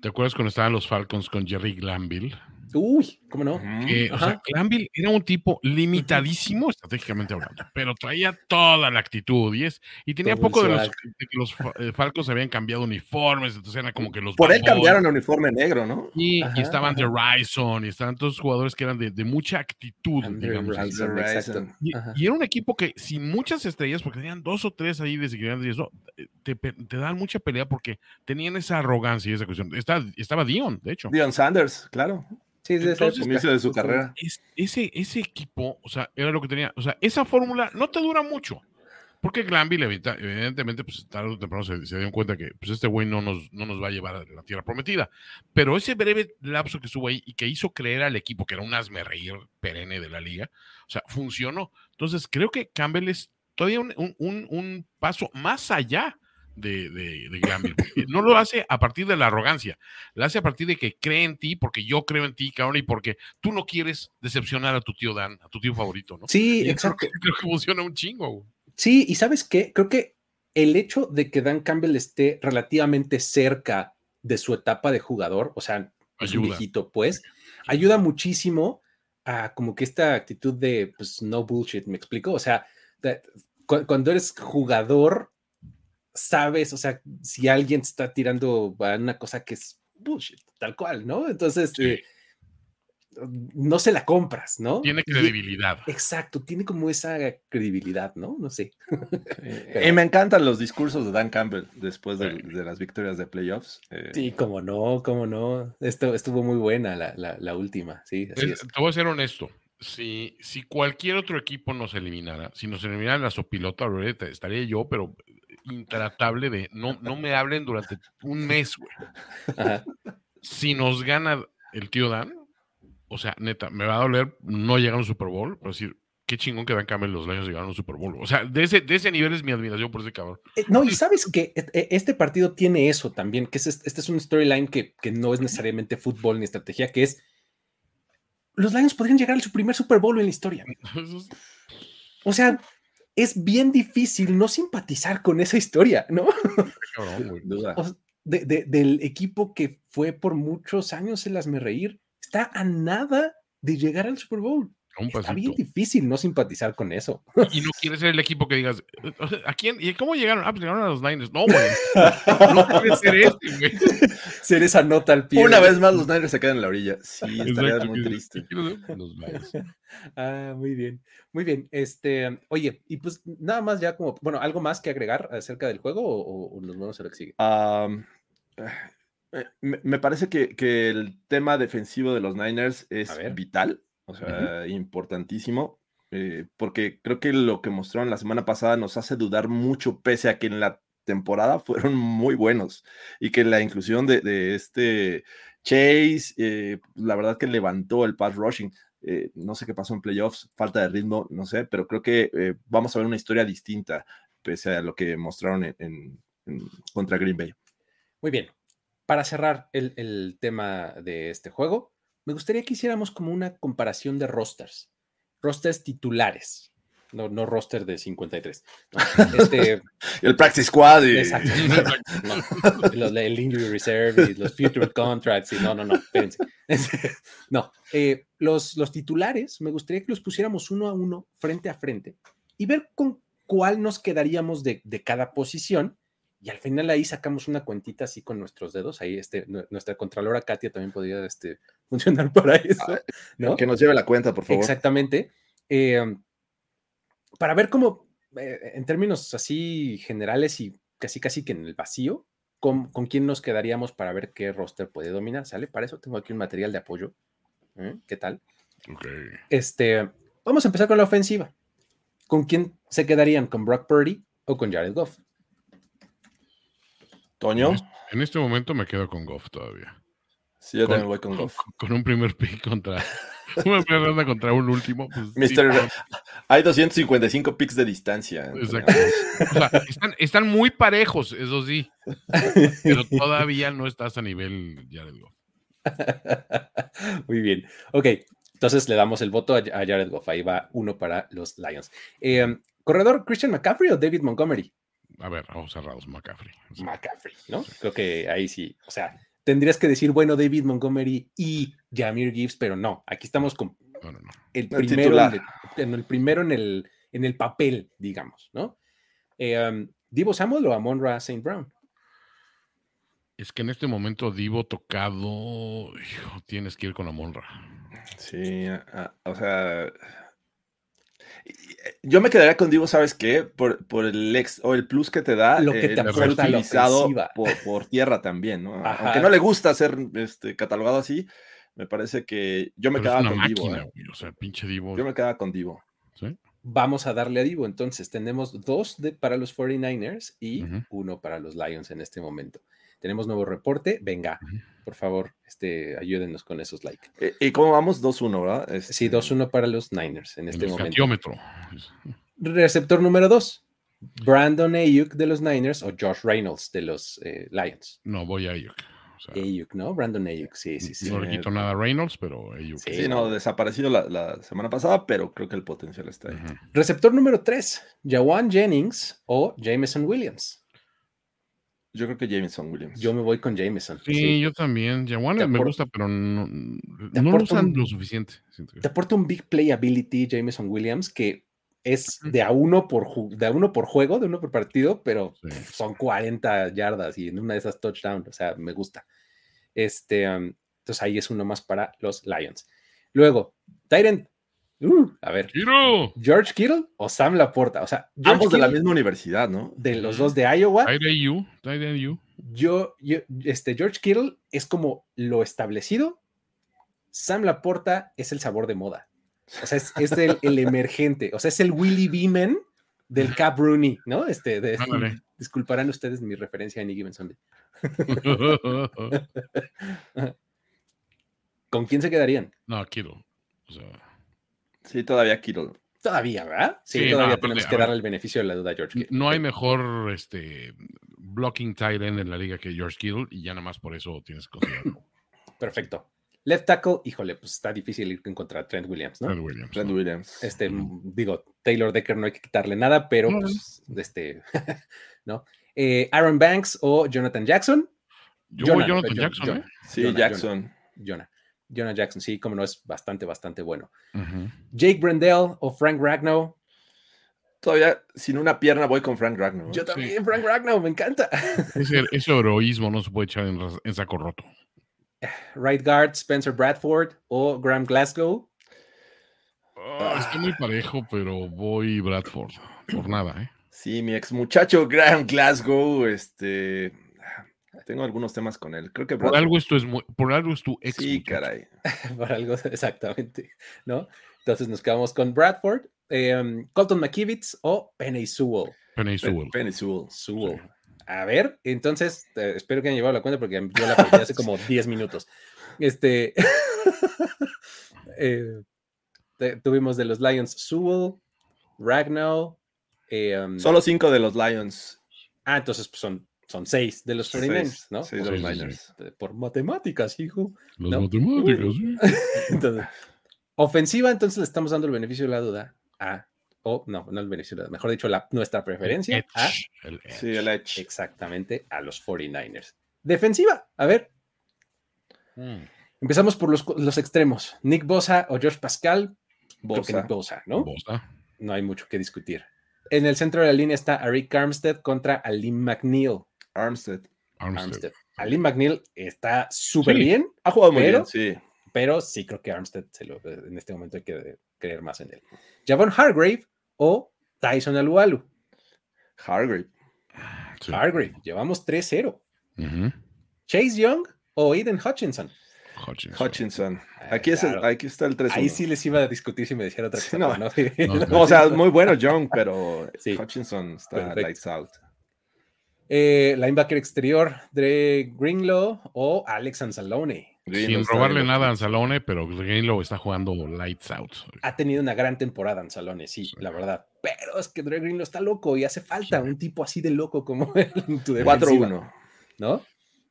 [SPEAKER 2] ¿Te acuerdas cuando estaban los Falcons con Jerry Glanville?
[SPEAKER 1] Uy, ¿cómo no?
[SPEAKER 2] o sea, Glanville era un tipo limitadísimo estratégicamente hablando, pero traía toda la actitud y, es, y tenía poco de los, que los eh, Falcons habían cambiado uniformes, entonces era como que los.
[SPEAKER 3] Por él cambiaron el uniforme negro, ¿no?
[SPEAKER 2] Y, estaban de Ryson y estaban todos jugadores que eran de, de mucha actitud, digamos. y, era un equipo que sin muchas estrellas, porque tenían dos o tres ahí desequilibrantes y eso, eh, te, te, dan mucha pelea porque tenían esa arrogancia y esa cuestión. Estaba, estaba Dion, de hecho.
[SPEAKER 3] Dion Sanders, claro.
[SPEAKER 1] Sí, desde
[SPEAKER 3] el inicio de su carrera.
[SPEAKER 2] ese, ese equipo, o sea, era lo que tenía. O sea, esa fórmula no te dura mucho. Porque Glanville, evidentemente, pues tarde o temprano se, se dieron cuenta que pues, este güey no nos, no nos va a llevar a la tierra prometida. Pero ese breve lapso que estuvo ahí y que hizo creer al equipo que era un asme reír perenne de la liga, o sea, funcionó. Entonces, creo que Campbell es todavía un, un, un paso más allá de, de, Granville. No lo hace a partir de la arrogancia, lo hace a partir de que cree en ti, porque yo creo en ti, cabrón, y porque tú no quieres decepcionar a tu tío Dan, a tu tío favorito, ¿no?
[SPEAKER 1] Sí, exacto.
[SPEAKER 2] Creo que, funciona un chingo.
[SPEAKER 1] Sí, y sabes qué, creo que el hecho de que Dan Campbell esté relativamente cerca de su etapa de jugador, o sea, un viejito, pues, ayuda muchísimo a como que esta actitud de, pues, no bullshit, me explico, o sea, cuando eres jugador, sabes, o sea, si alguien está tirando a una cosa que es bullshit, tal cual, ¿no? Entonces, eh, no se la compras, ¿no?
[SPEAKER 2] Tiene credibilidad.
[SPEAKER 1] exacto, tiene como esa credibilidad, ¿no? No sé.
[SPEAKER 3] Y me encantan los discursos de Dan Campbell después de, las victorias de playoffs.
[SPEAKER 1] Eh. Sí, como no, como no. Esto estuvo muy buena la, última, sí.
[SPEAKER 2] Te voy a ser honesto. Si, si cualquier otro equipo nos eliminara, si nos eliminaran la sopilota, estaría yo, pero intratable de no, no me hablen durante un mes, güey. Si nos gana el tío Dan, o sea, neta, me va a doler no llegar a un Super Bowl, pero decir, qué chingón que Dan Campbell los Lions llegaron a un Super Bowl. O sea, de ese, de ese nivel es mi admiración por ese cabrón.
[SPEAKER 1] Eh, no, y sabes que e, e, este partido tiene eso también, que es, este es un storyline que, que no es necesariamente fútbol ni estrategia, que es los Lions podrían llegar a su primer Super Bowl en la historia. O sea, es bien difícil no simpatizar con esa historia, ¿no? del equipo que fue por muchos años el me reír, está a nada de llegar al Super Bowl. Está bien difícil no simpatizar con eso.
[SPEAKER 2] Y no quieres ser el equipo que digas, ¿a quién? ¿Y cómo llegaron? Ah, pues llegaron a los Niners. No, güey. No puede ser este, güey.
[SPEAKER 1] Ser esa nota al pie.
[SPEAKER 3] Una vez más los Niners se quedan en la orilla. Sí, estaría muy triste.
[SPEAKER 1] ah, muy bien. Muy bien. Este, oye, y pues nada más ya como, bueno, ¿algo más que agregar acerca del juego o, nos vamos a lo que sigue?
[SPEAKER 3] Eh, me, parece que, que, el tema defensivo de los Niners es vital o sea, importantísimo, eh, porque creo que lo que mostraron la semana pasada nos hace dudar mucho, pese a que en la temporada fueron muy buenos y que la inclusión de, este Chase, eh, la verdad que levantó el pass rushing. Eh, no sé qué pasó en playoffs, falta de ritmo, no sé, pero creo que vamos a ver una historia distinta pese a lo que mostraron en, contra Green Bay.
[SPEAKER 1] Muy bien. para cerrar el, tema de este juego, me gustaría que hiciéramos como una comparación de rosters, rosters titulares, no, no roster de 53.
[SPEAKER 3] Este, el Practice Squad. Y...
[SPEAKER 1] Exacto. el Injury Reserve y los Future Contracts. Y no, no, no, espérense. No, eh, los, los titulares, me gustaría que los pusiéramos uno a uno, frente a frente, y ver con cuál nos quedaríamos de, de cada posición y al final ahí sacamos una cuentita así con nuestros dedos. Ahí este, nuestra contralora Katia también podría este, funcionar para eso. Ah, ¿no?
[SPEAKER 3] Que nos lleve la cuenta, por favor.
[SPEAKER 1] Exactamente. Em, para ver cómo, eh, en términos así generales y casi casi que en el vacío, con, con, quién nos quedaríamos para ver qué roster puede dominar. ¿Sale? Para eso tengo aquí un material de apoyo. ¿eh? ¿Qué tal? Este, vamos a empezar con la ofensiva. ¿Con quién se quedarían? ¿Con Brock Purdy o con Jared Goff?
[SPEAKER 3] Toño.
[SPEAKER 2] En este, momento me quedo con Goff todavía.
[SPEAKER 3] Sí, yo también voy con Goff.
[SPEAKER 2] Con, un primer pick contra. Una primera ronda contra un último.
[SPEAKER 3] Pues, hay 255 picks de distancia.
[SPEAKER 2] Exacto. están, muy parejos, eso sí. Pero todavía no estás a nivel Jared Goff.
[SPEAKER 1] Muy bien. Ok, entonces le damos el voto a Jared Goff. Ahí va uno para los Lions. Eh, ¿Corredor Christian McCaffrey o David Montgomery?
[SPEAKER 2] A ver, ojos cerrados, McCaffrey.
[SPEAKER 1] McCaffrey, ¿no? Creo que ahí sí, o sea, tendrías que decir, bueno, David Montgomery y Jamir Gibbs, pero no, aquí estamos con el primero, en el, primero en el, en el papel, digamos, ¿no? Eh, um, Divo Samuel o Amon Ra St. Brown.
[SPEAKER 2] Es que en este momento Divo tocado, tienes que ir con Amonra.
[SPEAKER 3] Sí, o sea, yo me quedaría con Divo, ¿sabes qué? Por, por el ex o el plus que te da
[SPEAKER 1] lo que
[SPEAKER 3] eh,
[SPEAKER 1] te utilizado
[SPEAKER 3] por, por, tierra también, ¿no? Aunque no le gusta ser este, catalogado así, me parece que yo me quedaba con Divo. ¿eh?
[SPEAKER 2] O sea, pinche Divo.
[SPEAKER 3] Yo me quedaba con Divo.
[SPEAKER 1] Vamos a darle a Divo. Entonces, tenemos dos de, para los 49ers y uno para los Lions en este momento. Tenemos nuevo reporte. Venga, por favor, este, ayúdenos con esos likes.
[SPEAKER 3] Eh, ¿Y cómo vamos? 2-1, ¿verdad?
[SPEAKER 1] Sí, 2-1 este, para los Niners en este el
[SPEAKER 2] momento.
[SPEAKER 1] Receptor número 2. Brandon Ayuk de los Niners o Josh Reynolds de los eh, Lions.
[SPEAKER 2] No, voy a Ayuk.
[SPEAKER 1] Ayuk, ¿no? Brandon Ayuk, sí, sí, sí.
[SPEAKER 2] No le quito nada a Reynolds, pero Ayuk.
[SPEAKER 3] Sí, no, desaparecido la, semana pasada, pero creo que el potencial está ahí.
[SPEAKER 1] Receptor número 3, Jawan Jennings o Jameson Williams.
[SPEAKER 3] Yo creo que Jameson Williams.
[SPEAKER 1] Yo me voy con Jameson.
[SPEAKER 2] Sí, yo también. Jawan me gusta, pero no, no lo usan lo suficiente.
[SPEAKER 1] Te aporta un big playability Jameson Williams que es de a uno por, de uno por juego, de uno por partido, pero son 40 yardas y en una de esas touchdown. O sea, me gusta. Este, entonces ahí es uno más para los Lions. Luego, Tyrant Uh, a ver. ¿George Kittle o Sam Laporta? O sea,
[SPEAKER 3] ambos de la misma universidad, ¿no?
[SPEAKER 1] De los dos de Iowa.
[SPEAKER 2] You,
[SPEAKER 1] yo, yo, este, George Kittle es como lo establecido. Sam Laporta es el sabor de moda. O sea, es, el, emergente. O sea, es el Willy Beeman del Cap Rooney, ¿no? Este, disculparán ustedes mi referencia a Nicky Given ¿Con quién se quedarían?
[SPEAKER 2] No, Kittle. O sea.
[SPEAKER 3] Sí, todavía Kittle.
[SPEAKER 1] Todavía, ¿verdad? Sí, todavía tenemos que darle el beneficio de la duda a George Kittle.
[SPEAKER 2] No hay mejor este, blocking tight end en la liga que George Kittle y ya nada más por eso tienes que considerarlo.
[SPEAKER 1] Perfecto. Left tackle, híjole, pues está difícil ir contra Trent Williams, ¿no?
[SPEAKER 2] Trent Williams.
[SPEAKER 3] Trent Williams.
[SPEAKER 1] Este, digo, Taylor Decker no hay que quitarle nada, pero pues, este, ¿no? Eh, Aaron Banks o Jonathan Jackson.
[SPEAKER 2] Yo Jonathan Jackson, ¿eh?
[SPEAKER 3] Sí, Jackson.
[SPEAKER 1] Jonah. Jonah Jackson, sí, como no, es bastante, bastante bueno. Jake Brendel o Frank Ragnow.
[SPEAKER 3] Todavía sin una pierna voy con Frank Ragnow.
[SPEAKER 1] Yo también, Frank Ragnow, me encanta.
[SPEAKER 2] Ese, heroísmo no se puede echar en, saco roto.
[SPEAKER 1] Right guard, Spencer Bradford o Graham Glasgow.
[SPEAKER 2] Ah, estoy muy parejo, pero voy Bradford. Por nada, ¿eh?
[SPEAKER 3] Sí, mi ex muchacho Graham Glasgow, este tengo algunos temas con él. Creo que
[SPEAKER 2] por algo esto es por algo es tu ex.
[SPEAKER 3] Sí, caray.
[SPEAKER 1] por algo, exactamente. ¿No? Entonces nos quedamos con Bradford, em, Colton McKivitz o Penny Sewell.
[SPEAKER 2] Penny Sewell.
[SPEAKER 3] Penny Sewell.
[SPEAKER 1] Sewell. A ver, entonces espero que hayan llevado la cuenta porque yo la perdí hace como 10 minutos. Este. Eh, tuvimos de los Lions Sewell, Ragnow.
[SPEAKER 3] Em, Solo cinco de los Lions.
[SPEAKER 1] Ah, entonces pues, son son seis de los 49ers, ¿no?
[SPEAKER 3] Seis
[SPEAKER 1] por,
[SPEAKER 3] de los Niners.
[SPEAKER 1] por matemáticas, hijo.
[SPEAKER 2] Las
[SPEAKER 1] No.
[SPEAKER 2] matemáticas, sí.
[SPEAKER 1] Entonces, ofensiva, entonces le estamos dando el beneficio de la duda a, o no, no el beneficio de la duda, mejor dicho, la, nuestra preferencia a
[SPEAKER 2] Edge, el edge.
[SPEAKER 3] Sí, el Edge.
[SPEAKER 1] exactamente a los 49ers. Defensiva, a ver,
[SPEAKER 2] Mm.
[SPEAKER 1] empezamos por los, los extremos. Nick Bosa o Josh Pascal.
[SPEAKER 3] Bosa.
[SPEAKER 1] Nick Bosa, ¿no?
[SPEAKER 2] Bosa.
[SPEAKER 1] No hay mucho que discutir. En el centro de la línea está Arik Armstead contra Alim McNeil.
[SPEAKER 3] Armstead.
[SPEAKER 2] Armstead.
[SPEAKER 1] Armstead. Alim McNeil está súper
[SPEAKER 2] Sí.
[SPEAKER 1] bien,
[SPEAKER 3] Ha jugado muy
[SPEAKER 1] Pero-
[SPEAKER 3] bien, sí.
[SPEAKER 1] pero sí creo que Armstead se lo- en este momento hay que creer más en él. Javon Hargrave o Tyson Alualu.
[SPEAKER 3] Hargrave.
[SPEAKER 2] Sí.
[SPEAKER 1] Hargrave, llevamos 3-0.
[SPEAKER 2] Ujú.
[SPEAKER 1] Chase Young o Aiden Hutchinson.
[SPEAKER 2] Hutchinson.
[SPEAKER 3] Hutchinson.
[SPEAKER 1] Ah,
[SPEAKER 3] Aquí, es el- aquí está el 3
[SPEAKER 1] Ahí sí les iba a discutir si me dijera otra
[SPEAKER 3] Sí,
[SPEAKER 1] cosa.
[SPEAKER 3] no.
[SPEAKER 1] ¿no?
[SPEAKER 2] No,
[SPEAKER 3] O sea, muy bueno Young, pero
[SPEAKER 1] Sí.
[SPEAKER 3] Hutchinson está
[SPEAKER 1] Perfecto.
[SPEAKER 3] lights out.
[SPEAKER 1] Eh, linebacker exterior, Dre Greenlow o Alex Anzalone.
[SPEAKER 3] Greenlow
[SPEAKER 2] Sin robarle nada a Anzalone, pero Greenlow está jugando lights out.
[SPEAKER 1] Ha tenido una gran temporada Anzalone, sí,
[SPEAKER 2] Sí.
[SPEAKER 1] la verdad. Pero es que Dre Greenlow está loco y hace falta un tipo así de loco como él en tu defensiva,
[SPEAKER 3] 4-1.
[SPEAKER 1] ¿no?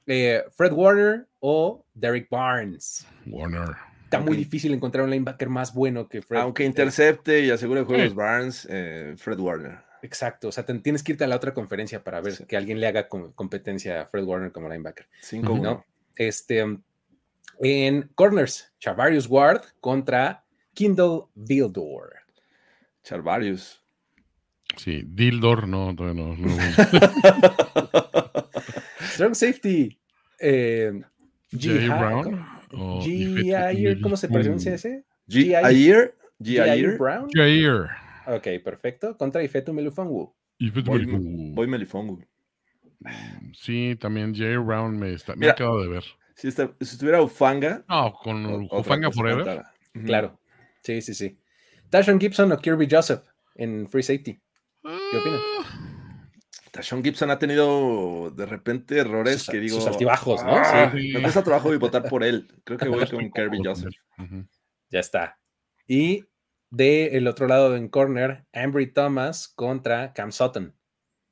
[SPEAKER 1] Eh, Fred Warner o Derek Barnes.
[SPEAKER 2] Warner.
[SPEAKER 1] Está muy difícil encontrar un linebacker más bueno que Fred.
[SPEAKER 3] Aunque intercepte y asegure juegos
[SPEAKER 2] Sí.
[SPEAKER 3] Barnes, eh, Fred Warner.
[SPEAKER 1] Exacto, o sea, te- tienes que irte a la otra conferencia para ver
[SPEAKER 3] Sí.
[SPEAKER 1] que alguien le haga com- competencia a Fred Warner como linebacker.
[SPEAKER 3] 5-1.
[SPEAKER 1] ¿no? Este, um, en corners, Chavarius Ward contra Kindle Vildor.
[SPEAKER 3] Charvarius.
[SPEAKER 2] Sí, Dildor, no, todavía no. no.
[SPEAKER 1] Strong safety. Eh, G-
[SPEAKER 2] Brown.
[SPEAKER 1] G. ¿cómo se pronuncia ese?
[SPEAKER 3] G. Ayer.
[SPEAKER 1] Brown.
[SPEAKER 2] Jair.
[SPEAKER 1] Ok, perfecto. Contra Ifetu Melufonwu.
[SPEAKER 2] Ifeatu
[SPEAKER 3] Voy, Melifongu.
[SPEAKER 2] Sí, también Jair Brown me, está, me
[SPEAKER 3] Mira.
[SPEAKER 2] ha quedado de ver.
[SPEAKER 3] Si, si estuviera Ufanga.
[SPEAKER 2] No, con
[SPEAKER 3] o- cosa
[SPEAKER 2] Forever.
[SPEAKER 1] Claro. Sí, sí, sí. Tashon Gibson o Kirby Joseph en Free Safety. ¿Qué opinas?
[SPEAKER 3] Tashon Gibson ha tenido de repente errores
[SPEAKER 1] Sus-
[SPEAKER 3] que digo.
[SPEAKER 1] sus altibajos, ¿no?
[SPEAKER 3] "Ah,
[SPEAKER 2] Sí.
[SPEAKER 3] Me cuesta trabajo y votar por él. Creo que voy con Kirby Joseph.
[SPEAKER 1] Ya está. Y de el otro lado en corner, Ambry Thomas contra Cam Sutton.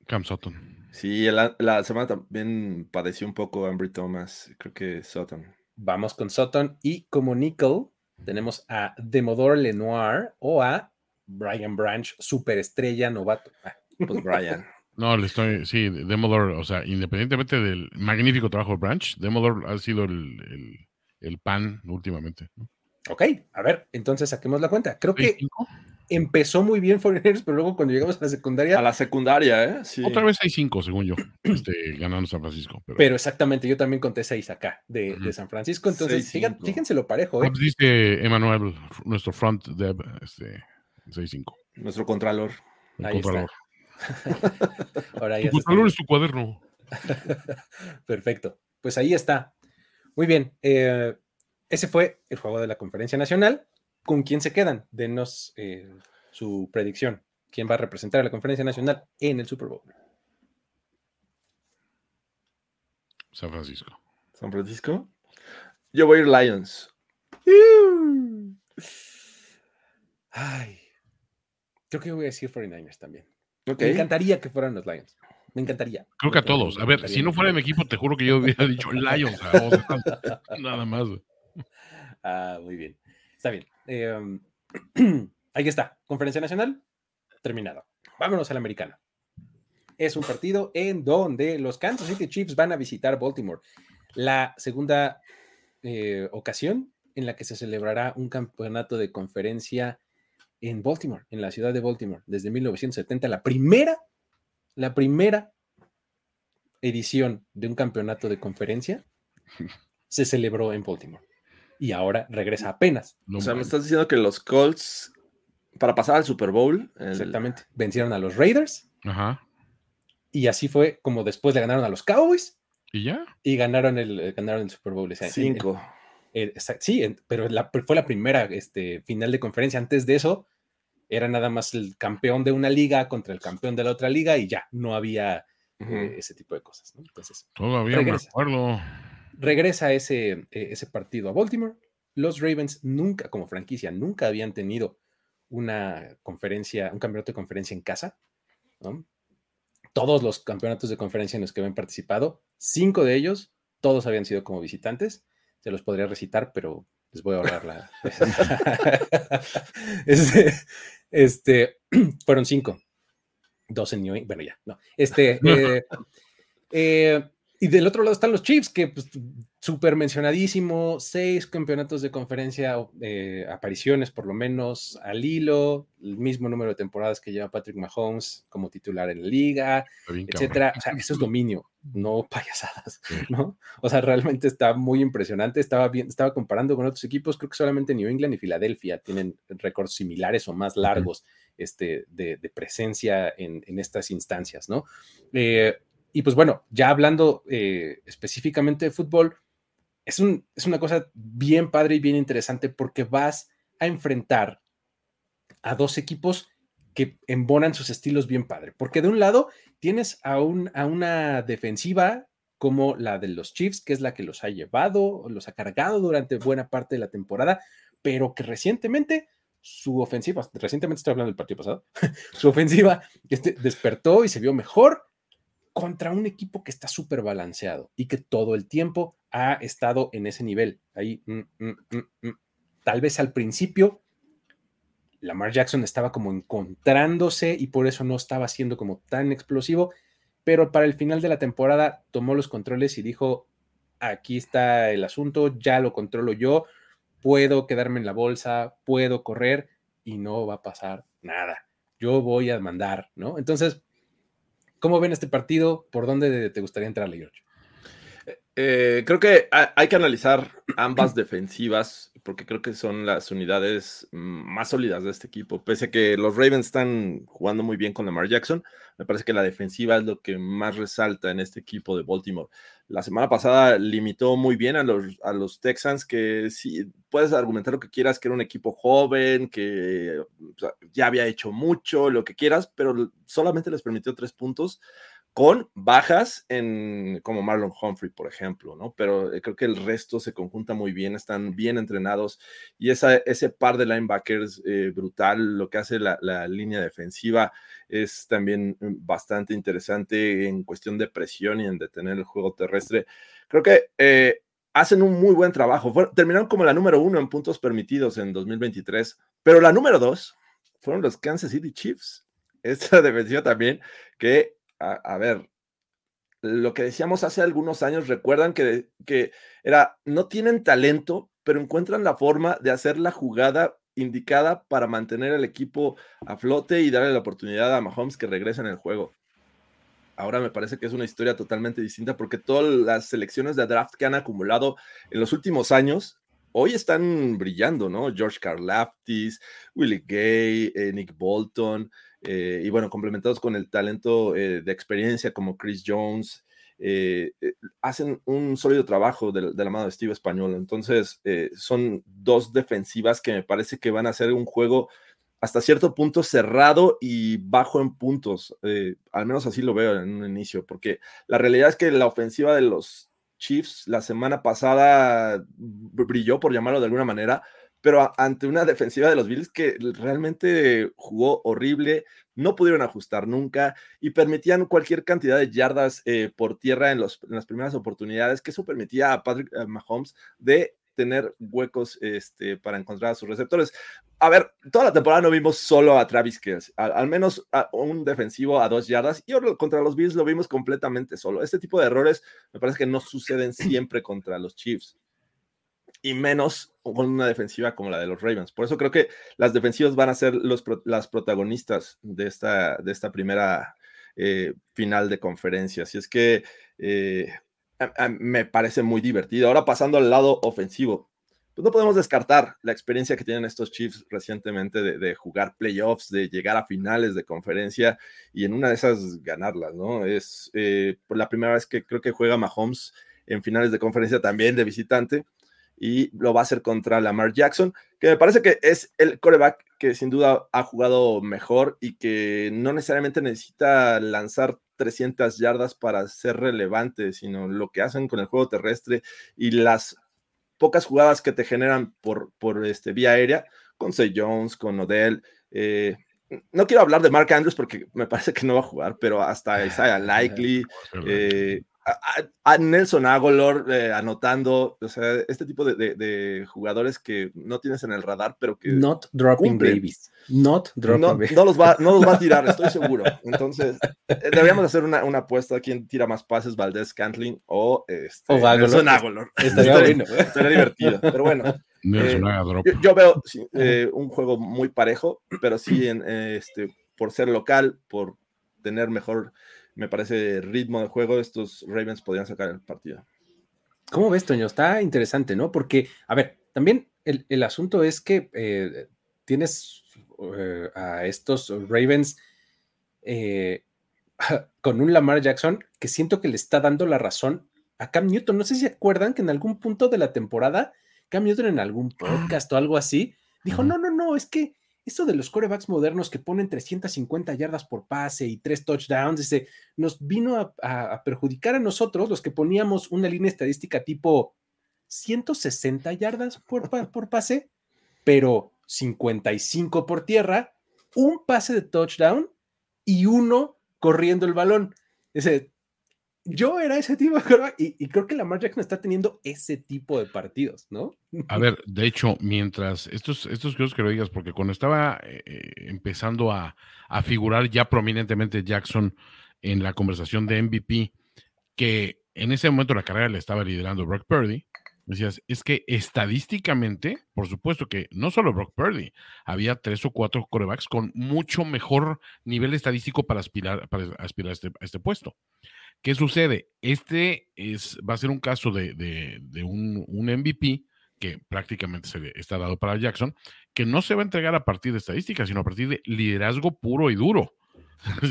[SPEAKER 2] Cam Sutton.
[SPEAKER 3] Sí, la, la semana también padeció un poco Ambry Thomas. Creo que Sutton.
[SPEAKER 1] Vamos con Sutton y como nickel tenemos a Demodor Lenoir o a Brian Branch, superestrella novato. Ah,
[SPEAKER 3] Pues Brian.
[SPEAKER 2] No, le estoy. Sí, Demodor, o sea, independientemente del magnífico trabajo de Branch, Demodor ha sido el, el, el pan últimamente. ¿no?
[SPEAKER 1] Ok, a ver, entonces saquemos la cuenta. Creo que
[SPEAKER 2] 6-5.
[SPEAKER 1] empezó muy bien Foreigners, pero luego cuando llegamos a la secundaria,
[SPEAKER 3] A la secundaria, ¿eh? Sí.
[SPEAKER 2] Otra vez 6-5, según yo, este, ganando San Francisco. Pero,
[SPEAKER 1] pero exactamente, yo también conté seis acá de, de. San Francisco, entonces
[SPEAKER 3] 6-5.
[SPEAKER 1] fíjan- fíjense lo parejo, ¿eh?
[SPEAKER 2] pues dice Emanuel, nuestro front dev, este, 6-5.
[SPEAKER 3] Nuestro contralor.
[SPEAKER 2] El
[SPEAKER 1] Ahí está.
[SPEAKER 2] contralor.
[SPEAKER 1] Ahora
[SPEAKER 2] Tu
[SPEAKER 1] ya se
[SPEAKER 2] contralor
[SPEAKER 1] está-
[SPEAKER 2] es tu cuaderno.
[SPEAKER 1] Perfecto. Pues ahí está. Muy bien. eh, ese fue el juego de la Conferencia Nacional. ¿Con quién se quedan? Denos eh, su predicción. ¿Quién va a representar a la Conferencia Nacional en el Super Bowl?
[SPEAKER 2] San Francisco.
[SPEAKER 3] San Francisco. Yo voy a ir Lions.
[SPEAKER 1] Ay. Creo que voy a decir 49ers también. Me encantaría que fueran los Lions. Me encantaría.
[SPEAKER 2] Creo que a todos. A ver, si no fuera mi equipo, te juro que yo hubiera dicho Lions. a vos, Nada más.
[SPEAKER 1] Ah, muy bien. Está bien. Eh, ahí está. Conferencia Nacional. Terminado. Vámonos a la americana. Es un partido en donde los Kansas City Chiefs van a visitar Baltimore. La segunda eh, ocasión en la que se celebrará un campeonato de conferencia en Baltimore, en la ciudad de Baltimore, desde 1970. La primera, la primera edición de un campeonato de conferencia se celebró en Baltimore. Y ahora regresa apenas.
[SPEAKER 2] No
[SPEAKER 3] o sea, me estás diciendo que los Colts, para pasar al Super Bowl, el-
[SPEAKER 1] Exactamente. Vencieron a los Raiders
[SPEAKER 2] Ajá.
[SPEAKER 1] y así fue como después le ganaron a los Cowboys
[SPEAKER 2] ¿Y ya?
[SPEAKER 1] y ganaron el, eh, ganaron el Super Bowl. ese
[SPEAKER 3] cinco.
[SPEAKER 1] Sí, pero la- fue la primera este, final de conferencia. Antes de eso, era nada más el campeón de una liga contra el campeón de la otra liga y ya, no había eh, ese tipo de cosas. ¿no? Entonces,
[SPEAKER 2] Todavía
[SPEAKER 1] Regresa.
[SPEAKER 2] me acuerdo.
[SPEAKER 1] Regresa ese, eh, ese partido a Baltimore. Los Ravens nunca, como franquicia, nunca habían tenido una conferencia, un campeonato de conferencia en casa. ¿no? todos los campeonatos de conferencia en los que habían participado, cinco de ellos, todos habían sido como visitantes. Se los podría recitar, pero les voy a ahorrar la. este, este, fueron cinco. Dos en New England. Bueno, ya, no. Este, eh, eh, y del otro lado están los Chiefs, que pues, súper mencionadísimo, seis campeonatos de conferencia, eh, apariciones por lo menos al hilo, el mismo número de temporadas que lleva Patrick Mahomes como titular en la liga, etcétera. O sea, eso es dominio, no payasadas, ¿no? O sea, realmente está muy impresionante. Estaba bien, estaba comparando con otros equipos, creo que solamente New England y Filadelfia tienen récords similares o más largos este, de, presencia en, en, estas instancias, ¿no? Eh, y pues bueno, ya hablando eh, específicamente de fútbol, es, un, es una cosa bien padre y bien interesante porque vas a enfrentar a dos equipos que embonan sus estilos bien padre. Porque de un lado tienes a, un, a una defensiva como la de los Chiefs, que es la que los ha llevado, los ha cargado durante buena parte de la temporada, pero que recientemente su ofensiva, recientemente estoy hablando del partido pasado, su ofensiva este, despertó y se vio mejor contra un equipo que está súper balanceado y que todo el tiempo ha estado en ese nivel. Ahí, mm, mm, mm, tal vez al principio, Lamar Jackson estaba como encontrándose y por eso no estaba siendo como tan explosivo, pero para el final de la temporada tomó los controles y dijo, aquí está el asunto, ya lo controlo yo, puedo quedarme en la bolsa, puedo correr y no va a pasar nada. Yo voy a mandar, ¿no? Entonces, ¿Cómo ven este partido? ¿Por dónde te gustaría entrarle, George?
[SPEAKER 3] Eh, creo que hay que analizar ambas defensivas porque creo que son las unidades más sólidas de este equipo. Pese a que los Ravens están jugando muy bien con Lamar Jackson, me parece que la defensiva es lo que más resalta en este equipo de Baltimore. La semana pasada limitó muy bien a los, a los Texans, que sí, puedes argumentar lo que quieras, que era un equipo joven, que ya había hecho mucho, lo que quieras, pero solamente les permitió tres puntos con bajas en como Marlon Humphrey, por ejemplo, ¿no? Pero eh, creo que el resto se conjunta muy bien, están bien entrenados y esa, ese par de linebackers eh, brutal, lo que hace la, línea defensiva es también mm, bastante interesante en cuestión de presión y en detener el juego terrestre. Creo que eh, hacen un muy buen trabajo. terminaron como la número uno en puntos permitidos en 2023, pero la número dos fueron los Kansas City Chiefs. Esta defensiva también que a, ver, lo que decíamos hace algunos años, recuerdan que, que era, no tienen talento, pero encuentran la forma de hacer la jugada indicada para mantener al equipo a flote y darle la oportunidad a Mahomes que regrese en el juego. Ahora me parece que es una historia totalmente distinta porque todas las selecciones de draft que han acumulado en los últimos años hoy están brillando, ¿no? George Karlaftis, Willie Gay, eh, Nick Bolton, eh, y bueno, complementados con el talento eh, de experiencia como Chris Jones, hacen un sólido trabajo de, la mano de Steve Español. Entonces, son dos defensivas que me parece que van a ser un juego hasta cierto punto cerrado y bajo en puntos. al menos así lo veo en un inicio, porque la realidad es que la ofensiva de los Chiefs la semana pasada brilló, por llamarlo de alguna manera, pero ante una defensiva de los Bills que realmente jugó horrible, no pudieron ajustar nunca y permitían cualquier cantidad de yardas eh, por tierra en, los, las primeras oportunidades, que eso permitía a Patrick Mahomes de tener huecos este, para encontrar a sus receptores. A ver, toda la temporada no vimos solo a Travis Kelce, al, menos un defensivo a dos yardas, y contra los Bills lo vimos completamente solo. Este tipo de errores me parece que no suceden siempre contra los Chiefs y menos con una defensiva como la de los Ravens. Por eso creo que las defensivas van a ser los, las protagonistas de esta, de esta primera eh, final de conferencia. Así es que eh, me parece muy divertido. Ahora pasando al lado ofensivo, pues no podemos descartar la experiencia que tienen estos Chiefs recientemente de, jugar playoffs, de llegar a finales de conferencia y en una de esas ganarlas, ¿no? Es eh, por la primera vez que creo que juega Mahomes en finales de conferencia también de visitante y lo va a hacer contra Lamar Jackson, que me parece que es el coreback que sin duda ha jugado mejor y que no necesariamente necesita lanzar 300 yardas para ser relevante, sino lo que hacen con el juego terrestre y las pocas jugadas que te generan por, por este, vía aérea, con Say Jones, con Odell, eh, no quiero hablar de Mark Andrews porque me parece que no va a jugar, pero hasta Isaiah Likely, eh, a, Nelson Agolor eh, anotando, o sea, este tipo de, jugadores que no tienes en el radar, pero que.
[SPEAKER 1] Not dropping babies. Not dropping
[SPEAKER 3] no, babies. No los, va, no los va a tirar, estoy seguro. Entonces, eh, deberíamos hacer una, una apuesta: quién tira más pases, Valdés Cantling o, este, Nelson Agolor.
[SPEAKER 1] Estaría, bueno.
[SPEAKER 3] Estaría divertido, pero bueno. Eh, yo, veo un juego muy parejo, pero sí en, este, por ser local, por tener mejor me parece, ritmo de juego, estos Ravens podrían sacar el partido.
[SPEAKER 1] ¿Cómo ves, Toño? Está interesante, ¿no? Porque, a ver, también el, asunto es que eh, tienes eh, a estos Ravens eh, con un Lamar Jackson que siento que le está dando la razón a Cam Newton. No sé si acuerdan que en algún punto de la temporada, Cam Newton en algún podcast o algo así, dijo, no, no, no, es que esto de los corebacks modernos que ponen 350 yardas por pase y tres touchdowns, dice, nos vino a, perjudicar a nosotros, los que poníamos una línea estadística tipo 160 yardas por, por pase, pero 55 por tierra, un pase de touchdown y uno corriendo el balón. Dice, yo era ese tipo de y, y, creo que Lamar Jackson está teniendo ese tipo de partidos, ¿no?
[SPEAKER 2] A ver, de hecho, mientras estos, estos que lo digas, porque cuando estaba eh, eh, empezando a, figurar ya prominentemente Jackson en la conversación de MVP, que en ese momento la carrera le estaba liderando Brock Purdy, decías, es que estadísticamente, por supuesto que no solo Brock Purdy, había tres o cuatro corebacks con mucho mejor nivel estadístico para aspirar, para aspirar este, a este puesto. ¿Qué sucede? Este es, va a ser un caso de, un, MVP que prácticamente se está dado para Jackson, que no se va a entregar a partir de estadísticas, sino a partir de liderazgo puro y duro.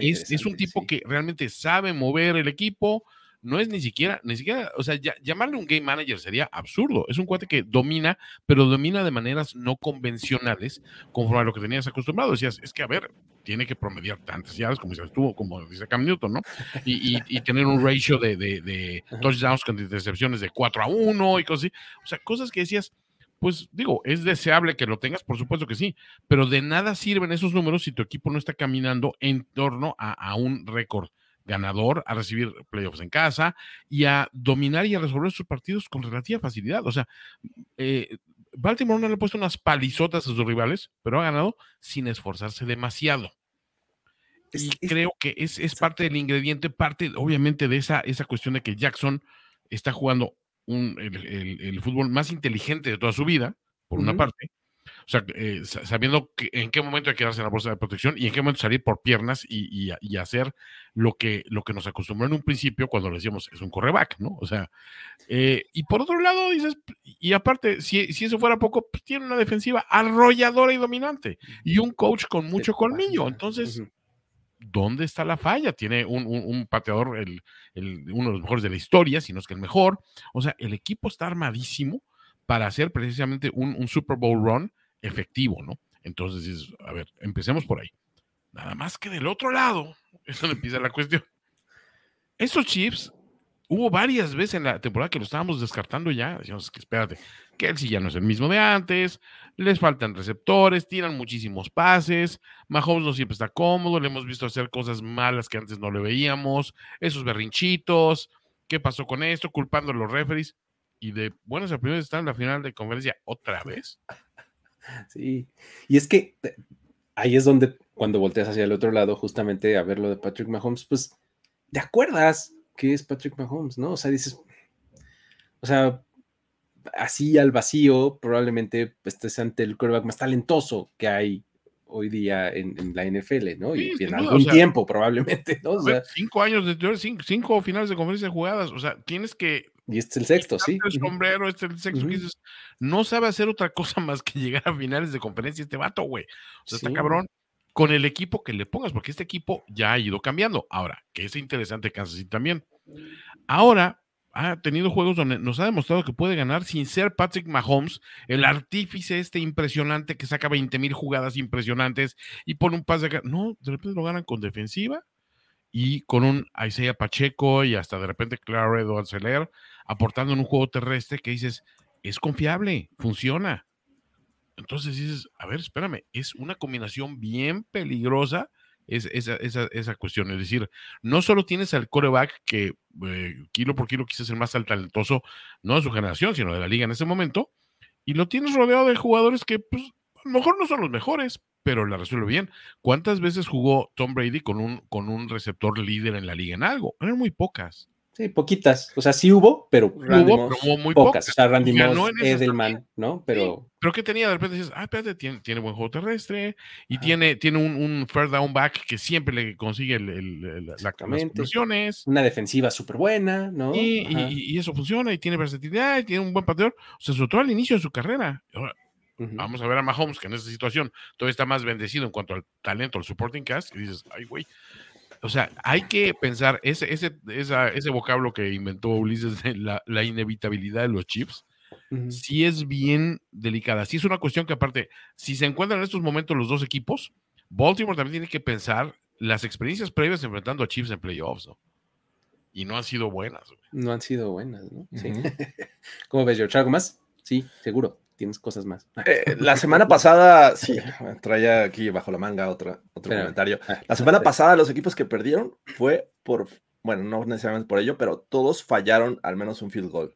[SPEAKER 2] es, un tipo que realmente sabe mover el equipo, no es ni siquiera, ni siquiera, o sea, llamarle un game manager sería absurdo. Es un cuate que domina, pero domina de maneras no convencionales, conforme a lo que tenías acostumbrado. Decías, es que a ver, tiene que promediar tantas yardas como dices tú, como dice Cam Newton, ¿no? Y, y, tener un ratio de, de, de touchdowns con intercepciones de 4 a 1 y cosas así. O sea, cosas que decías, pues digo, es deseable que lo tengas, por supuesto que sí, pero de nada sirven esos números si tu equipo no está caminando en torno a, a un récord ganador, a recibir playoffs en casa y a dominar y a resolver sus partidos con relativa facilidad. O sea, eh, Baltimore no le ha puesto unas palizotas a sus rivales, pero ha ganado sin esforzarse demasiado. Y creo que es, es, parte del ingrediente, parte obviamente de esa, esa cuestión de que Jackson está jugando un, el, fútbol más inteligente de toda su vida, por una parte, sea, eh, sabiendo en qué momento hay que darse la bolsa de protección y en qué momento salir por piernas y, hacer lo que, lo que nos acostumbró en un principio cuando le decíamos es un correback, ¿no? O sea, eh, y por otro lado dices, y aparte, si, si eso fuera poco, pues tiene una defensiva arrolladora y dominante y un coach con mucho colmillo. Entonces, ¿dónde está la falla? Tiene un, pateador, el, uno de los mejores de la historia, si no es que el mejor. O sea, el equipo está armadísimo para hacer precisamente un, un Super Bowl run efectivo, ¿no? Entonces, a ver, empecemos por ahí. Nada más que del otro lado, eso empieza la cuestión. Esos chips, hubo varias veces en la temporada que lo estábamos descartando ya. Decíamos que espérate, Kelsey ya no es el mismo de antes, les faltan receptores, tiran muchísimos pases, Mahomes no siempre está cómodo, le hemos visto hacer cosas malas que antes no le veíamos, esos berrinchitos, ¿qué pasó con esto? Culpando a los referees. Y de buenas a primeras están en la final de conferencia otra vez.
[SPEAKER 1] Sí, y es que eh, ahí es donde cuando volteas hacia el otro lado, justamente a ver lo de Patrick Mahomes, pues te acuerdas que es Patrick Mahomes, ¿no? O sea, dices, o sea, así al vacío, probablemente estés ante el quarterback más talentoso que hay hoy día en, la NFL, ¿no? y en algún tiempo, probablemente, ¿no?
[SPEAKER 2] cinco años de cinco, cinco finales de conferencia jugadas, o sea, tienes que
[SPEAKER 1] y este es el sexto, sí.
[SPEAKER 2] El sombrero, este es el sexto. no sabe hacer otra cosa más que llegar a finales de conferencia este vato, güey. O sea, está cabrón con el equipo que le pongas, porque este equipo ya ha ido cambiando. Ahora, que es interesante Kansas City también. Ahora ha tenido juegos donde nos ha demostrado que puede ganar sin ser Patrick Mahomes, el artífice este impresionante que saca 20 mil jugadas impresionantes y pone un pase de... No, de repente lo ganan con defensiva y con un Isaiah Pacheco y hasta de repente Claro Edwards aportando en un juego terrestre que dices, es confiable, funciona. Entonces dices, a ver, espérame, es una combinación bien peligrosa es, esa, esa, cuestión. Es decir, no solo tienes al coreback que eh, kilo por kilo quizás el más talentoso, no de su generación, sino de la liga en ese momento, y lo tienes rodeado de jugadores que pues, a lo mejor no son los mejores, pero la resuelve bien. ¿Cuántas veces jugó Tom Brady con un, con un receptor líder en la liga en algo? Eran muy pocas.
[SPEAKER 1] Sí, poquitas. O sea, sí hubo, pero hubo, muy pocas. O sea, Randy Moss, Edelman, ¿no? Pero.
[SPEAKER 2] pero ¿qué tenía? De repente dices, ah, espérate, tiene, tiene buen juego terrestre y tiene, tiene un, un fair down back que siempre le consigue el, el, las
[SPEAKER 1] conclusiones. Una defensiva súper buena, ¿no?
[SPEAKER 2] Y, y, eso funciona y tiene versatilidad y tiene un buen pateador. O sea, sobre todo al inicio de su carrera. Vamos a ver a Mahomes, que en esa situación todavía está más bendecido en cuanto al talento, al supporting cast, y dices, ay, güey, o sea, hay que pensar ese, ese, ese vocablo que inventó Ulises de la, inevitabilidad de los chips. Sí es bien delicada. Sí es una cuestión que aparte, si se encuentran en estos momentos los dos equipos, Baltimore también tiene que pensar las experiencias previas enfrentando a Chiefs en playoffs, ¿no? Y no han sido buenas.
[SPEAKER 1] No han sido buenas, ¿no? Sí. ¿Cómo ves, George? ¿Algo más? Sí, seguro tienes cosas más.
[SPEAKER 3] Eh, la semana pasada, sí, traía aquí bajo la manga otra, otro comentario. Ah, la semana pasada los equipos que perdieron fue por, bueno, no necesariamente por ello, pero todos fallaron al menos un field goal.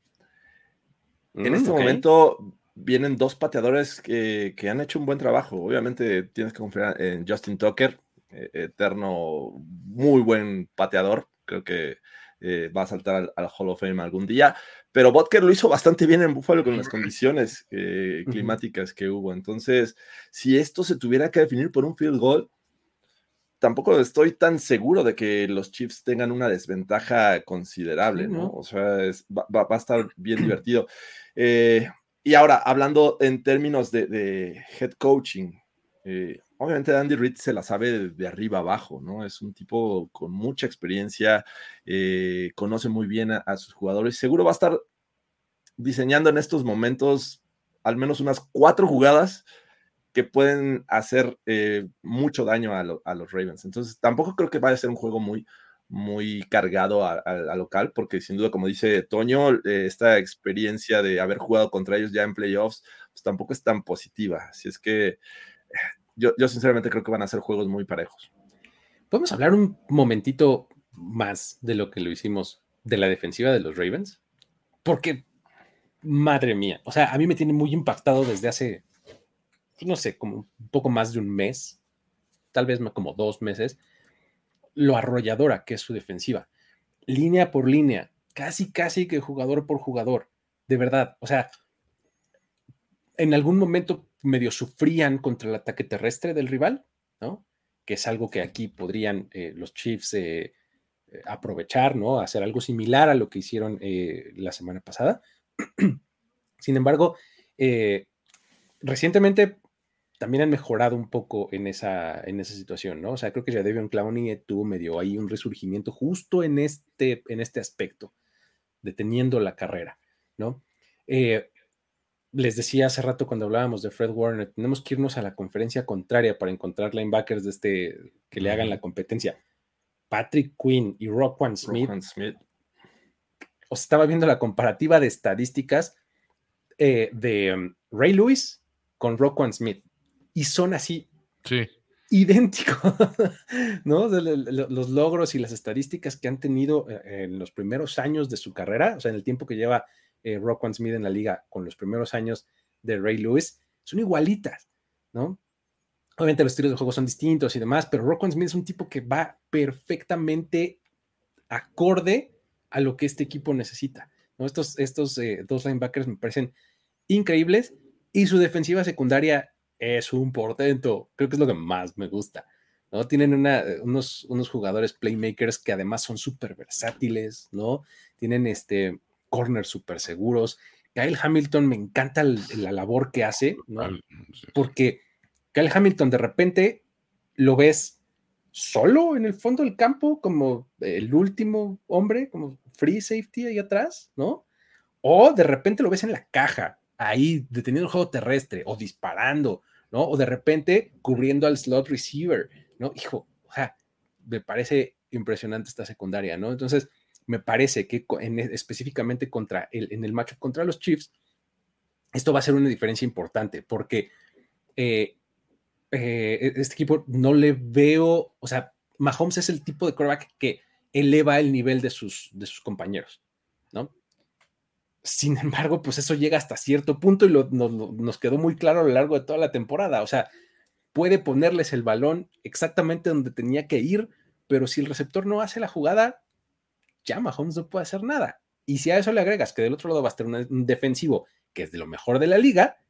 [SPEAKER 3] en mm, este momento vienen dos pateadores que, han hecho un buen trabajo. Obviamente tienes que confiar en Justin Tucker, eh, eterno, muy buen pateador. Creo que eh, va a saltar al, Hall of Fame algún día. Pero Butker lo hizo bastante bien en Buffalo con las condiciones eh, climáticas que hubo. Entonces, si esto se tuviera que definir por un field goal, tampoco estoy tan seguro de que los Chiefs tengan una desventaja considerable, ¿no? O sea, va, a estar bien divertido. Eh, y ahora, hablando en términos de, head coaching, obviamente Andy Reid se la sabe de, arriba abajo, ¿no? Es un tipo con mucha experiencia, eh, conoce muy bien a, sus jugadores. Seguro va a estar diseñando en estos momentos al menos unas cuatro jugadas que pueden hacer eh, mucho daño a, los Ravens. Entonces, tampoco creo que vaya a ser un juego muy, muy cargado a, local, porque sin duda, como dice Toño, eh, esta experiencia de haber jugado contra ellos ya en playoffs, pues tampoco es tan positiva. Así es que yo, sinceramente creo que van a ser juegos muy parejos.
[SPEAKER 1] ¿Podemos hablar un momentito más de lo que lo hicimos de la defensiva de los Ravens? Porque, madre mía, o sea, a mí me tiene muy impactado desde hace, no sé, como un poco más de un mes, tal vez como dos meses, lo arrolladora que es su defensiva. Línea por línea, casi, casi que jugador por jugador. De verdad, o sea, en algún momento medio sufrían contra el ataque terrestre del rival, ¿no? Que es algo que aquí podrían eh, los Chiefs eh, eh, aprovechar, ¿no? Hacer algo similar a lo que hicieron la semana pasada. Sin embargo, recientemente también han mejorado un poco en esa, en esa situación, ¿no? O sea, creo que ya Devion Clowney tuvo medio ahí un resurgimiento justo en este, en este aspecto, deteniendo la carrera, ¿no? Les decía hace rato cuando hablábamos de Fred Warner, tenemos que irnos a la conferencia contraria para encontrar linebackers de este que le hagan la competencia. Patrick Quinn y Rockwan Smith. Smith. Os estaba viendo la comparativa de estadísticas eh, de um, Ray Lewis con Rockwan Smith y son así. Idénticos, ¿no? Los logros y las estadísticas que han tenido eh, en los primeros años de su carrera, o sea, en el tiempo que lleva eh, Rock Smith en la liga con los primeros años de Ray Lewis, son igualitas, ¿no? Obviamente los estilos de juego son distintos y demás, pero Rock Smith es un tipo que va perfectamente acorde a lo que este equipo necesita. ¿no? Estos, estos eh, dos linebackers me parecen increíbles y su defensiva secundaria es un portento. Creo que es lo que más me gusta. ¿no? Tienen unos, unos jugadores playmakers que además son súper versátiles, ¿no? Tienen este, corners súper seguros. Kyle Hamilton me encanta la labor que hace, ¿no? Porque Kyle Hamilton de repente lo ves solo en el fondo del campo, como el último hombre, como free safety ahí atrás, ¿no? O de repente lo ves en la caja, ahí deteniendo el juego terrestre, o disparando, ¿no? O de repente cubriendo al slot receiver, ¿no? Hijo, o sea, me parece impresionante esta secundaria, ¿no? Entonces, me parece que en, e, específicamente contra el, en el match contra los Chiefs, esto va a ser una diferencia importante porque eh, eh, este equipo no le veo, o sea, Mahomes es el tipo de quarterback que eleva el nivel de sus, de sus compañeros, ¿no? Sin embargo, pues eso llega hasta cierto punto y nos quedó muy claro a lo largo de toda la temporada. O sea, puede ponerles el balón exactamente donde tenía que ir, pero si el receptor no hace la jugada, ya Mahomes no puede hacer nada. Y si a eso le agregas que del otro lado va a estar un defensivo que es de lo mejor de la liga,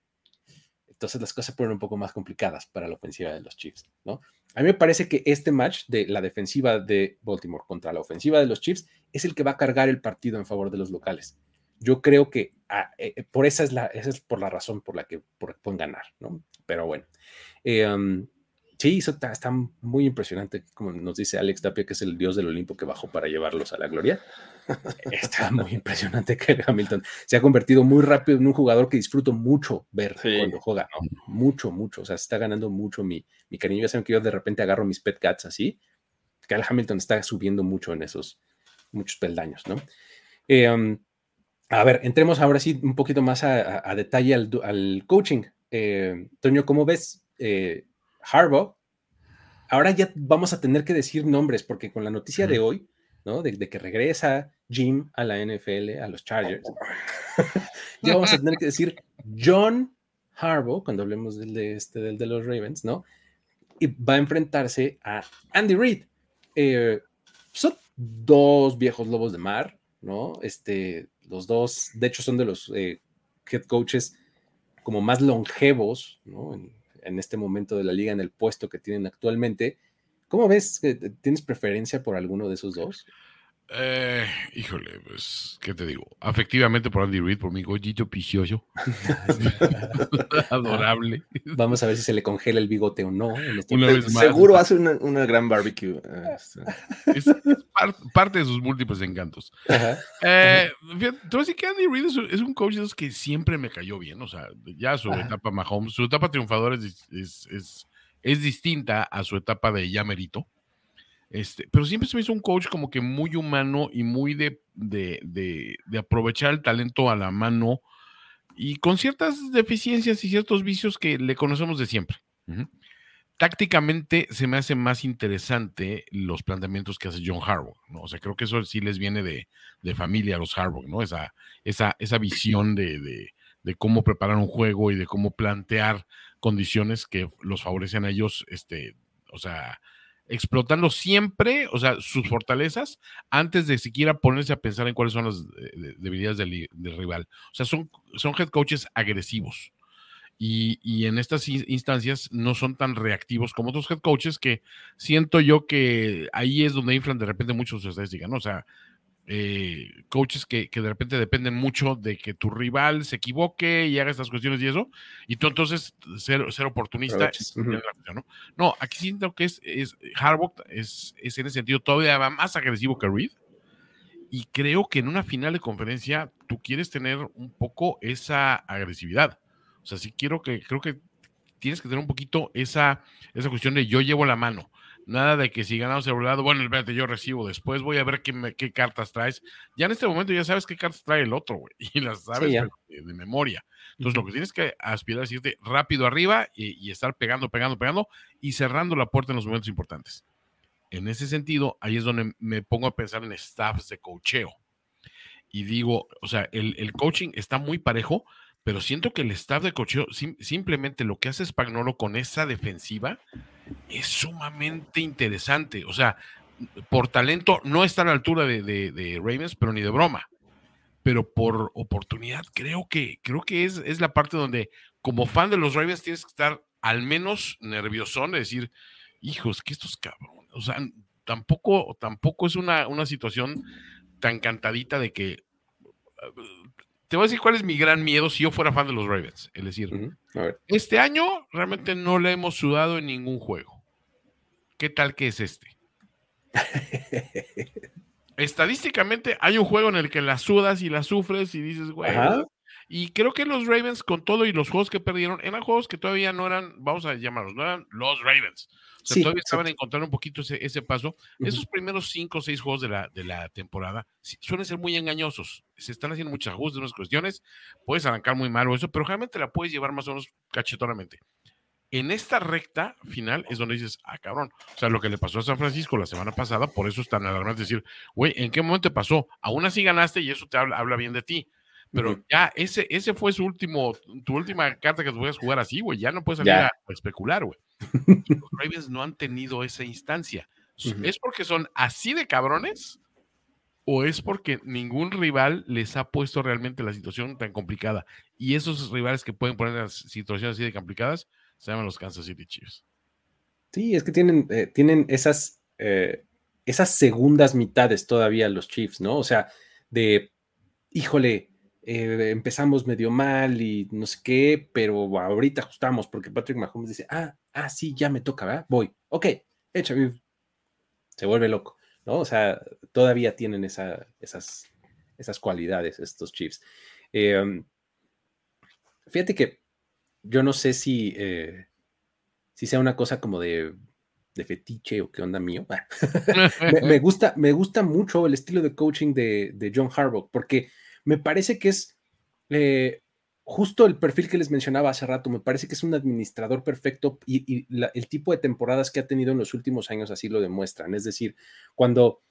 [SPEAKER 1] entonces las cosas se ponen un poco más complicadas para la ofensiva de los Chiefs, ¿no? A mí me parece que este match de la defensiva de Baltimore contra la ofensiva de los Chiefs es el que va a cargar el partido en favor de los locales. Yo creo que ah, eh, por esa es, la, esa es por la razón por la que pueden ganar, ¿no? Pero bueno. Eh, Sí, eso está, muy impresionante, como nos dice Alex Tapia, que es el dios del Olimpo que bajó para llevarlos a la gloria. está muy impresionante que Hamilton se ha convertido muy rápido en un jugador que disfruto mucho ver cuando juega, Mucho, mucho. O sea, se está ganando mucho mi, mi cariño. Ya saben que yo de repente agarro mis pet cats así. Que Hamilton está subiendo mucho en esos muchos peldaños, ¿no? Eh, um, a ver, entremos ahora sí un poquito más a, detalle al, coaching. Eh, Toño, ¿cómo ves? Eh, Harbaugh, ahora ya vamos a tener que decir nombres, porque con la noticia de hoy, ¿no? De, que regresa Jim a la NFL, a los Chargers, ya vamos a tener que decir John Harbaugh, cuando hablemos del de, este, del de los Ravens, ¿no? Y va a enfrentarse a Andy Reid. Eh, son dos viejos lobos de mar, ¿no? Este, los dos, de hecho, son de los eh, head coaches como más longevos, ¿no? en este momento de la liga en el puesto que tienen actualmente. ¿Cómo ves? ¿Tienes preferencia por alguno de esos dos?
[SPEAKER 2] Eh, híjole, pues, ¿qué te digo? Afectivamente por Andy Reid, por mi gollito picioso. Adorable.
[SPEAKER 1] Vamos a ver si se le congela el bigote o no.
[SPEAKER 3] Este seguro hace una, gran barbecue. Eh,
[SPEAKER 2] es, parte de sus múltiples encantos. Eh, te voy a decir que Andy Reid es, un coach que siempre me cayó bien. O sea, ya su etapa Mahomes, su etapa triunfadora es, es, es distinta a su etapa de ya merito. Este, pero siempre se me hizo un coach como que muy humano y muy de, de, aprovechar el talento a la mano y con ciertas deficiencias y ciertos vicios que le conocemos de siempre. Tácticamente se me hace más interesante los planteamientos que hace John Harbaugh, ¿no? O sea, creo que eso sí les viene de, familia a los Harbaugh, ¿no? Esa, esa, esa visión de, de, cómo preparar un juego y de cómo plantear condiciones que los favorecen a ellos, este, o sea, explotando siempre, o sea, sus fortalezas, antes de siquiera ponerse a pensar en cuáles son las eh, debilidades del, rival. O sea, son, son head coaches agresivos. Y, en estas instancias no son tan reactivos como otros head coaches que siento yo que ahí es donde inflan de repente mucho sus estadísticas, ¿no? O sea, eh, coaches que, de repente dependen mucho de que tu rival se equivoque y haga estas cuestiones y eso, y tú entonces ser, ser oportunista. ¿no? aquí siento que es, es Harbaugh es, es, en ese sentido todavía más agresivo que Reed. Y creo que en una final de conferencia tú quieres tener un poco esa agresividad. O sea, sí quiero que, creo que tienes que tener un poquito esa, esa cuestión de yo llevo la mano Nada de que si ganamos el volado, bueno, espérate, yo recibo después, voy a ver qué, qué, cartas traes. Ya en este momento ya sabes qué cartas trae el otro, güey, y las sabes de, memoria. Entonces, lo que tienes que aspirar es irte rápido arriba y, estar pegando, pegando, pegando y cerrando la puerta en los momentos importantes. En ese sentido, ahí es donde me pongo a pensar en staffs de cocheo. Y digo, o sea, el, el coaching está muy parejo, pero siento que el staff de cocheo, simplemente lo que hace Spagnolo con esa defensiva es sumamente interesante. O sea, por talento no está a la altura de, de, Ravens, pero ni de broma. Pero por oportunidad, creo que, creo que es, es la parte donde, como fan de los Ravens, tienes que estar al menos nerviosón de decir, hijos, que estos cabrones. O sea, tampoco, tampoco es una, una situación tan cantadita de que te voy a decir cuál es mi gran miedo si yo fuera fan de los Ravens. Es decir, este año realmente no le hemos sudado en ningún juego. ¿Qué tal que es este? Estadísticamente hay un juego en el que la sudas y la sufres y dices, güey. Y creo que los Ravens, con todo y los juegos que perdieron, eran juegos que todavía no eran, vamos a llamarlos, no eran los Ravens. O sea, todavía estaban encontrando un poquito ese, paso. Esos primeros cinco o seis juegos de la, de la temporada suelen ser muy engañosos. Se están haciendo muchos ajustes, unas cuestiones. Puedes arrancar muy mal o eso, pero realmente la puedes llevar más o menos cachetonamente. en esta recta final es donde dices, ah, cabrón. O sea, lo que le pasó a San Francisco la semana pasada, por eso es tan alarmante decir, güey, ¿en qué momento pasó? Aún así ganaste y eso te habla, habla bien de ti. Pero ya ese, ese fue su último, tu última carta que te puedes jugar así, güey. Ya no puedes salir a especular, güey. Los Ravens no han tenido esa instancia. ¿Es porque son así de cabrones? ¿O es porque ningún rival les ha puesto realmente la situación tan complicada? Y esos rivales que pueden poner las situaciones así de complicadas se llaman los Kansas City Chiefs.
[SPEAKER 1] Sí, es que tienen, eh, tienen esas, eh, esas segundas mitades todavía los Chiefs, ¿no? O sea, de, híjole, eh, empezamos medio mal y no sé qué, pero ahorita ajustamos porque Patrick Mahomes dice, ah, ah, sí, ya me toca, ¿verdad? Voy, ok, échame. Se vuelve loco, ¿no? O sea, todavía tienen esa, esas, esas cualidades estos Chiefs. Em, fíjate que yo no sé si, eh, si sea una cosa como de, fetiche o qué onda mío. me, gusta, me gusta mucho el estilo de coaching de, de John Harbaugh porque me parece que es eh, justo el perfil que les mencionaba hace rato, me parece que es un administrador perfecto y, el tipo de temporadas que ha tenido en los últimos años así lo demuestran. Es decir, cuando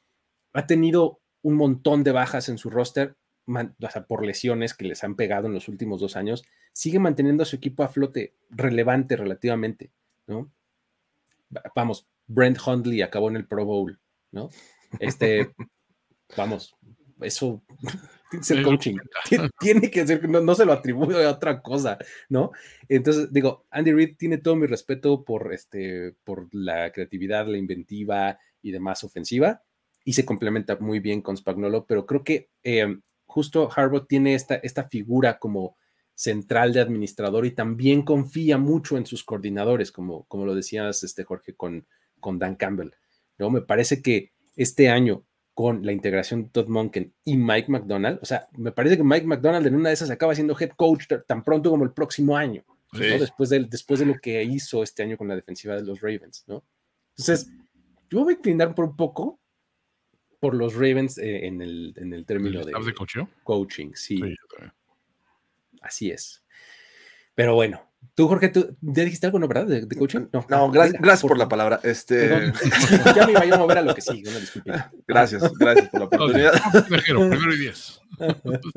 [SPEAKER 1] ha tenido un montón de bajas en su roster, o sea, por lesiones que les han pegado en los últimos dos años, sigue manteniendo a su equipo a flote relevante relativamente, ¿no? Vamos, Brent Hundley acabó en el Pro Bowl, ¿no? Este, vamos, eso el coaching. Tiene que ser, no, no, se lo atribuye a otra cosa, ¿no? Entonces, digo, Andy Reid tiene todo mi respeto por, este, por la creatividad, la inventiva y demás ofensiva, y se complementa muy bien con Spagnolo, pero creo que eh, justo Harbaugh tiene esta, esta figura como central de administrador y también confía mucho en sus coordinadores, como, como lo decías, este, Jorge, con, con Dan Campbell, ¿no? Me parece que este año con la integración de Todd Monken y Mike McDonald. O sea, me parece que Mike McDonald en una de esas acaba siendo head coach tan pronto como el próximo año, después, de, después de lo que hizo este año con la defensiva de los Ravens, ¿no? Entonces, yo voy a inclinar por un poco por los Ravens eh, en, el, en el término de,
[SPEAKER 2] de
[SPEAKER 1] coaching. Sí. sí Así es. Pero bueno, Tú, Jorge, ¿tú ya dijiste algo, no, verdad? ¿De, coaching?
[SPEAKER 3] No, no gracias, por, la palabra. Este...
[SPEAKER 1] ya me iba a mover a lo que sí, una disculpa.
[SPEAKER 3] Gracias, gracias por la oportunidad.
[SPEAKER 2] primero y diez.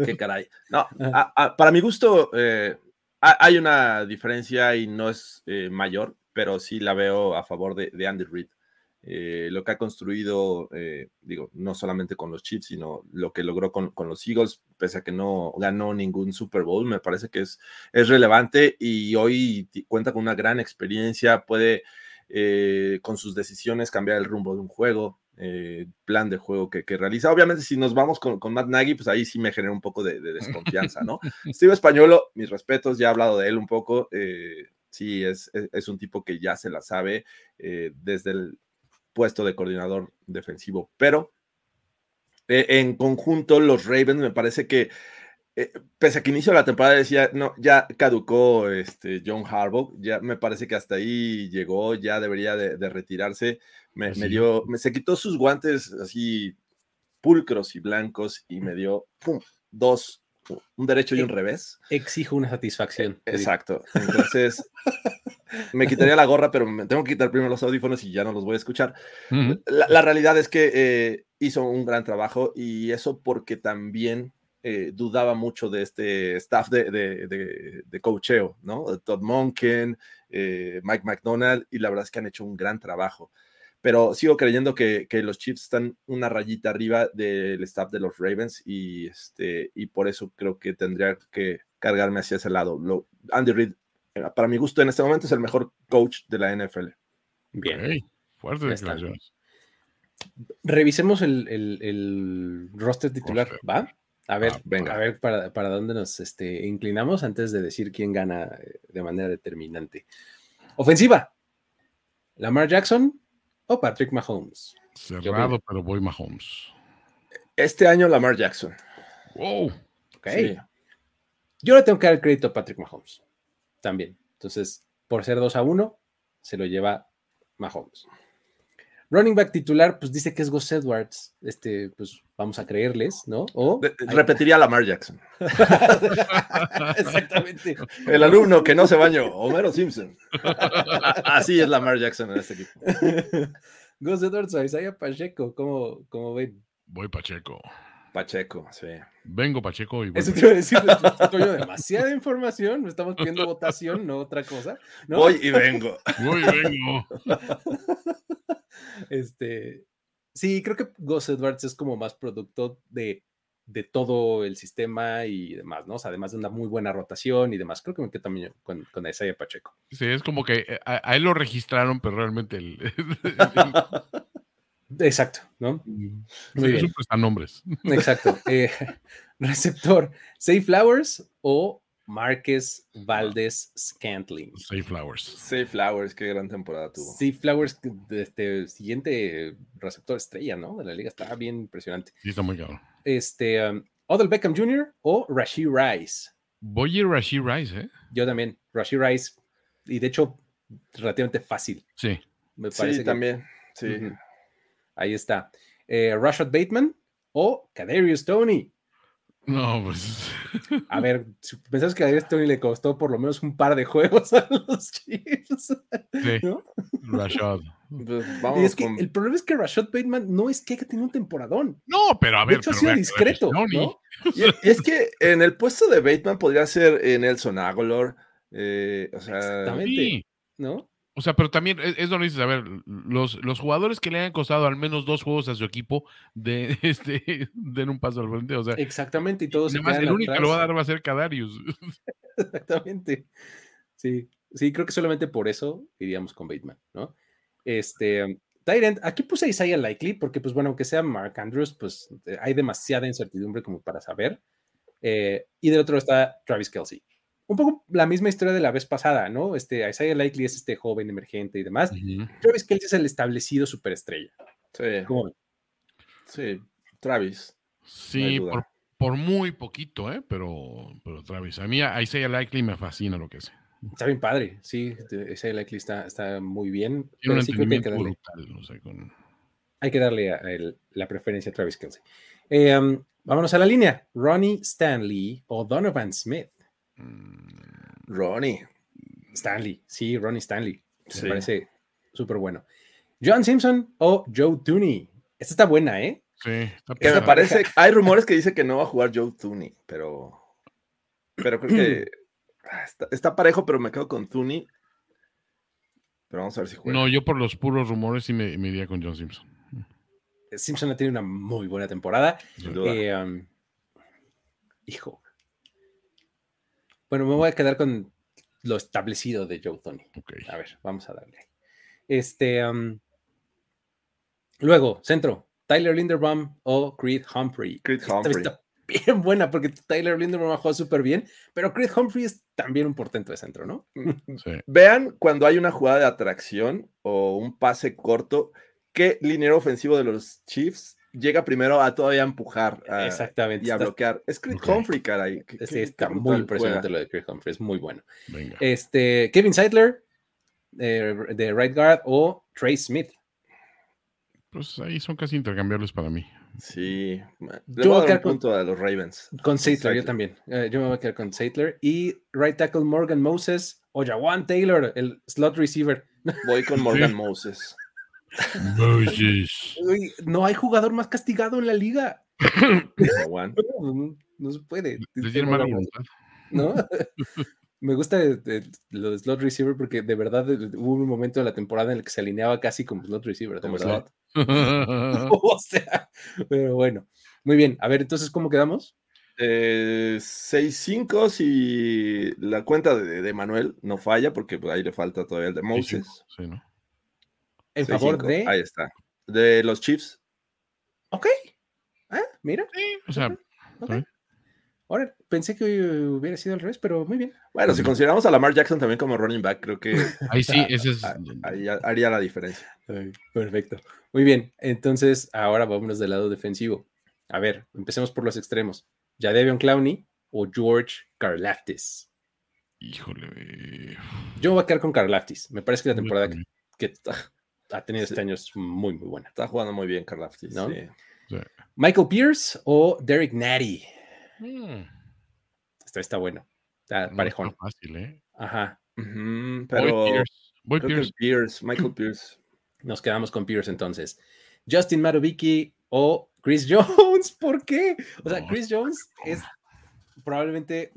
[SPEAKER 3] Qué caray. No, para mi gusto, eh, hay una diferencia y no es eh, mayor, pero sí la veo a favor de, de Andy Reid. Eh, lo que ha construido, eh, digo, no solamente con los Chiefs, sino lo que logró con, los Eagles, pese a que no ganó ningún Super Bowl, me parece que es, es relevante y hoy cuenta con una gran experiencia, puede eh, con sus decisiones cambiar el rumbo de un juego, plan de juego que, realiza. Obviamente, si nos vamos con, Matt Nagy, pues ahí sí me genera un poco de, desconfianza, ¿no? Steve Españolo, mis respetos, ya he hablado de él un poco. sí, es, es, un tipo que ya se la sabe desde el, puesto de coordinador defensivo, pero eh, en conjunto los Ravens me parece que eh, pese a que inicio de la temporada decía, no, ya caducó este John Harbaugh, ya me parece que hasta ahí llegó, ya debería de, retirarse, me, me, dio, me, se quitó sus guantes así pulcros y blancos y me dio pum, dos un derecho y un revés.
[SPEAKER 1] Exijo una satisfacción.
[SPEAKER 3] Exacto. Entonces, me quitaría la gorra, pero me tengo que quitar primero los audífonos y ya no los voy a escuchar. la, realidad es que eh, hizo un gran trabajo y eso porque también eh, dudaba mucho de este staff de, de, de, coacheo, ¿no? Todd Monken, eh, Mike McDonald, y la verdad es que han hecho un gran trabajo pero sigo creyendo que, los Chiefs están una rayita arriba del staff de los Ravens y, este, y por eso creo que tendría que cargarme hacia ese lado. Andy Reid, eh, para mi gusto en este momento, es el mejor coach de la NFL.
[SPEAKER 2] Bien. fuerte declaraciones.
[SPEAKER 1] Revisemos el, roster titular, ¿va? A ver, venga. a ver para, para, dónde nos este, inclinamos antes de decir quién gana eh, de manera determinante. Ofensiva. Lamar Jackson, o Patrick Mahomes.
[SPEAKER 2] Cerrado, pero voy Mahomes.
[SPEAKER 3] Este año Lamar Jackson.
[SPEAKER 2] Wow.
[SPEAKER 1] Ok. Yo le tengo que dar el crédito a Patrick Mahomes. También. Entonces, por ser 2 a 1, se lo lleva Mahomes. Running back titular, pues dice que es Gus Edwards. Este, pues vamos a creerles, ¿no? O
[SPEAKER 3] repetiría Lamar Jackson.
[SPEAKER 1] Exactamente.
[SPEAKER 3] El alumno que no se bañó, Homero Simpson. Así es Lamar Jackson en este equipo.
[SPEAKER 1] Gus Edwards o Isaiah Pacheco, ¿cómo, cómo ven?
[SPEAKER 2] Voy Pacheco.
[SPEAKER 3] Pacheco, sí.
[SPEAKER 2] Vengo Pacheco y
[SPEAKER 1] Eso te iba a decir, demasiada información, estamos pidiendo votación, no otra cosa.
[SPEAKER 3] Voy y vengo.
[SPEAKER 2] Voy y vengo.
[SPEAKER 1] Este, sí, creo que Gus Edwards es como más producto de, de todo el sistema y demás, ¿no? O sea, además de una muy buena rotación y demás. Creo que me quedo también con, con Isaiah Pacheco.
[SPEAKER 2] Sí, es como que eh, a, él lo registraron, pero realmente el...
[SPEAKER 1] Exacto, ¿no? Mm,
[SPEAKER 2] muy bien. nombres.
[SPEAKER 1] Exacto. Eh, receptor, Safe Flowers o Márquez Valdés Scantling.
[SPEAKER 2] Safe Flowers.
[SPEAKER 3] Safe Flowers, qué gran temporada tuvo.
[SPEAKER 1] Safe Flowers, este siguiente receptor estrella, ¿no? De la liga, está bien impresionante.
[SPEAKER 2] Sí, está muy claro.
[SPEAKER 1] Este, um, Odell Beckham Jr. o Rashid Rice.
[SPEAKER 2] Voy a ir Rashid Rice, ¿eh?
[SPEAKER 1] Yo también, Rashid Rice. Y de hecho, relativamente fácil.
[SPEAKER 2] Sí.
[SPEAKER 3] Me parece sí, también. Sí.
[SPEAKER 1] Ahí está. Eh, Rashad Bateman o Kadarius Tony.
[SPEAKER 2] No, pues.
[SPEAKER 1] A ver, si pensás que a Tony le costó por lo menos un par de juegos a los Chiefs. Sí.
[SPEAKER 2] Rashad.
[SPEAKER 1] Pues, y es que el problema es que Rashad Bateman no es que haya tenido un temporadón.
[SPEAKER 2] No, pero a ver.
[SPEAKER 1] De hecho, ha sido discreto.
[SPEAKER 3] ¿no? Y, es que en el puesto de Bateman podría ser Nelson Aguilar. Eh, o sea,
[SPEAKER 1] Exactamente. ¿No?
[SPEAKER 2] O sea, pero también es, es donde dices, a ver, los, los jugadores que le hayan costado al menos dos juegos a su equipo de este den un paso al frente. O sea,
[SPEAKER 1] exactamente, y todos.
[SPEAKER 2] además, el único que lo va a dar va a ser Cadarius.
[SPEAKER 1] Exactamente. Sí, sí, creo que solamente por eso iríamos con Bateman, ¿no? Este, Tyrant, aquí puse a Isaiah Likely, porque, pues bueno, aunque sea Mark Andrews, pues eh, hay demasiada incertidumbre como para saber. Eh, y del otro está Travis Kelsey un poco la misma historia de la vez pasada, ¿no? Este, Isaiah Likely es este joven emergente y demás. Travis Kelsey es el establecido superestrella.
[SPEAKER 3] Sí. Sí, Travis.
[SPEAKER 2] Sí, por, muy poquito, ¿eh? Pero, pero Travis. A mí Isaiah Likely me fascina lo que hace.
[SPEAKER 1] Está bien padre, sí. Isaiah Likely está, está muy bien.
[SPEAKER 2] Tiene un entendimiento hay que darle,
[SPEAKER 1] brutal, hay que darle la preferencia a Travis Kelsey. Eh, um, vámonos a la línea. Ronnie Stanley o Donovan Smith.
[SPEAKER 3] Mm, Ronnie.
[SPEAKER 1] Stanley, sí, Ronnie Stanley. Me parece súper bueno. John Simpson o Joe Tooney. Esta está buena, ¿eh?
[SPEAKER 2] Sí.
[SPEAKER 3] me parece, hay rumores que dice que no va a jugar Joe Tooney, pero, pero creo que ah, está, parejo, pero me quedo con Tooney. Pero vamos a ver si juega.
[SPEAKER 2] No, yo por los puros rumores sí me, iría con John Simpson.
[SPEAKER 1] Simpson ha tenido una muy buena temporada. Eh, um, hijo, bueno, me voy a quedar con lo establecido de Joe Tony. A ver, vamos a darle. Este. luego, centro. Tyler Linderbaum o Creed Humphrey.
[SPEAKER 3] Creed Humphrey.
[SPEAKER 1] Está bien buena porque Tyler Linderbaum ha jugado súper bien, pero Creed Humphrey es también un portento de centro, ¿no?
[SPEAKER 3] Vean cuando hay una jugada de atracción o un pase corto, qué liniero ofensivo de los Chiefs llega primero a todavía empujar
[SPEAKER 1] Exactamente,
[SPEAKER 3] y a bloquear. Es Creed Humphrey, caray.
[SPEAKER 1] Sí, está muy impresionante lo de Creed Humphrey, es muy bueno. Este, Kevin Seidler, eh, de right guard, o Trey Smith.
[SPEAKER 2] Pues ahí son casi intercambiables para mí.
[SPEAKER 3] Sí. Yo voy a quedar con a los Ravens.
[SPEAKER 1] Con Seidler, yo también. Eh, yo me voy a quedar con Seidler. Y right tackle Morgan Moses o Jawan Taylor, el slot receiver.
[SPEAKER 3] Voy con Morgan Moses
[SPEAKER 1] no hay jugador más castigado en la liga. no, se puede. ¿No? Me gusta lo de slot receiver porque de verdad hubo un momento de la temporada en el que se alineaba casi como slot receiver. De verdad. o sea, pero bueno. Muy bien. A ver, entonces, ¿cómo quedamos?
[SPEAKER 3] Eh, 6-5 si la cuenta de, Manuel no falla, porque ahí le falta todavía el de Moses.
[SPEAKER 2] Sí, ¿no?
[SPEAKER 1] En favor de.
[SPEAKER 3] Ahí está. De los Chiefs.
[SPEAKER 1] Ok. Ah, mira.
[SPEAKER 2] Sí, o sea.
[SPEAKER 1] Ahora, pensé que hubiera sido al revés, pero muy bien.
[SPEAKER 3] Bueno, si consideramos a Lamar Jackson también como running back, creo que.
[SPEAKER 2] Ahí sí, ese es.
[SPEAKER 3] Ahí haría la diferencia.
[SPEAKER 1] Perfecto. Muy bien. Entonces, ahora vámonos del lado defensivo. A ver, empecemos por los extremos. ¿Jadevion Clowney o George Karlaftis?
[SPEAKER 2] Híjole.
[SPEAKER 1] Yo voy a quedar con Karlaftis. Me parece que la temporada que, que ha tenido este año es muy, muy buena.
[SPEAKER 3] Está jugando muy bien Karlaftis. ¿no?
[SPEAKER 1] Michael Pierce o Derek Natty. Mm. Esto está bueno. Está parejón.
[SPEAKER 2] fácil, ¿eh?
[SPEAKER 1] Ajá.
[SPEAKER 3] pero Voy Pierce. Pierce. Michael Pierce.
[SPEAKER 1] Nos quedamos con Pierce entonces. Justin Marovicki o Chris Jones. ¿Por qué? O sea, Chris Jones es probablemente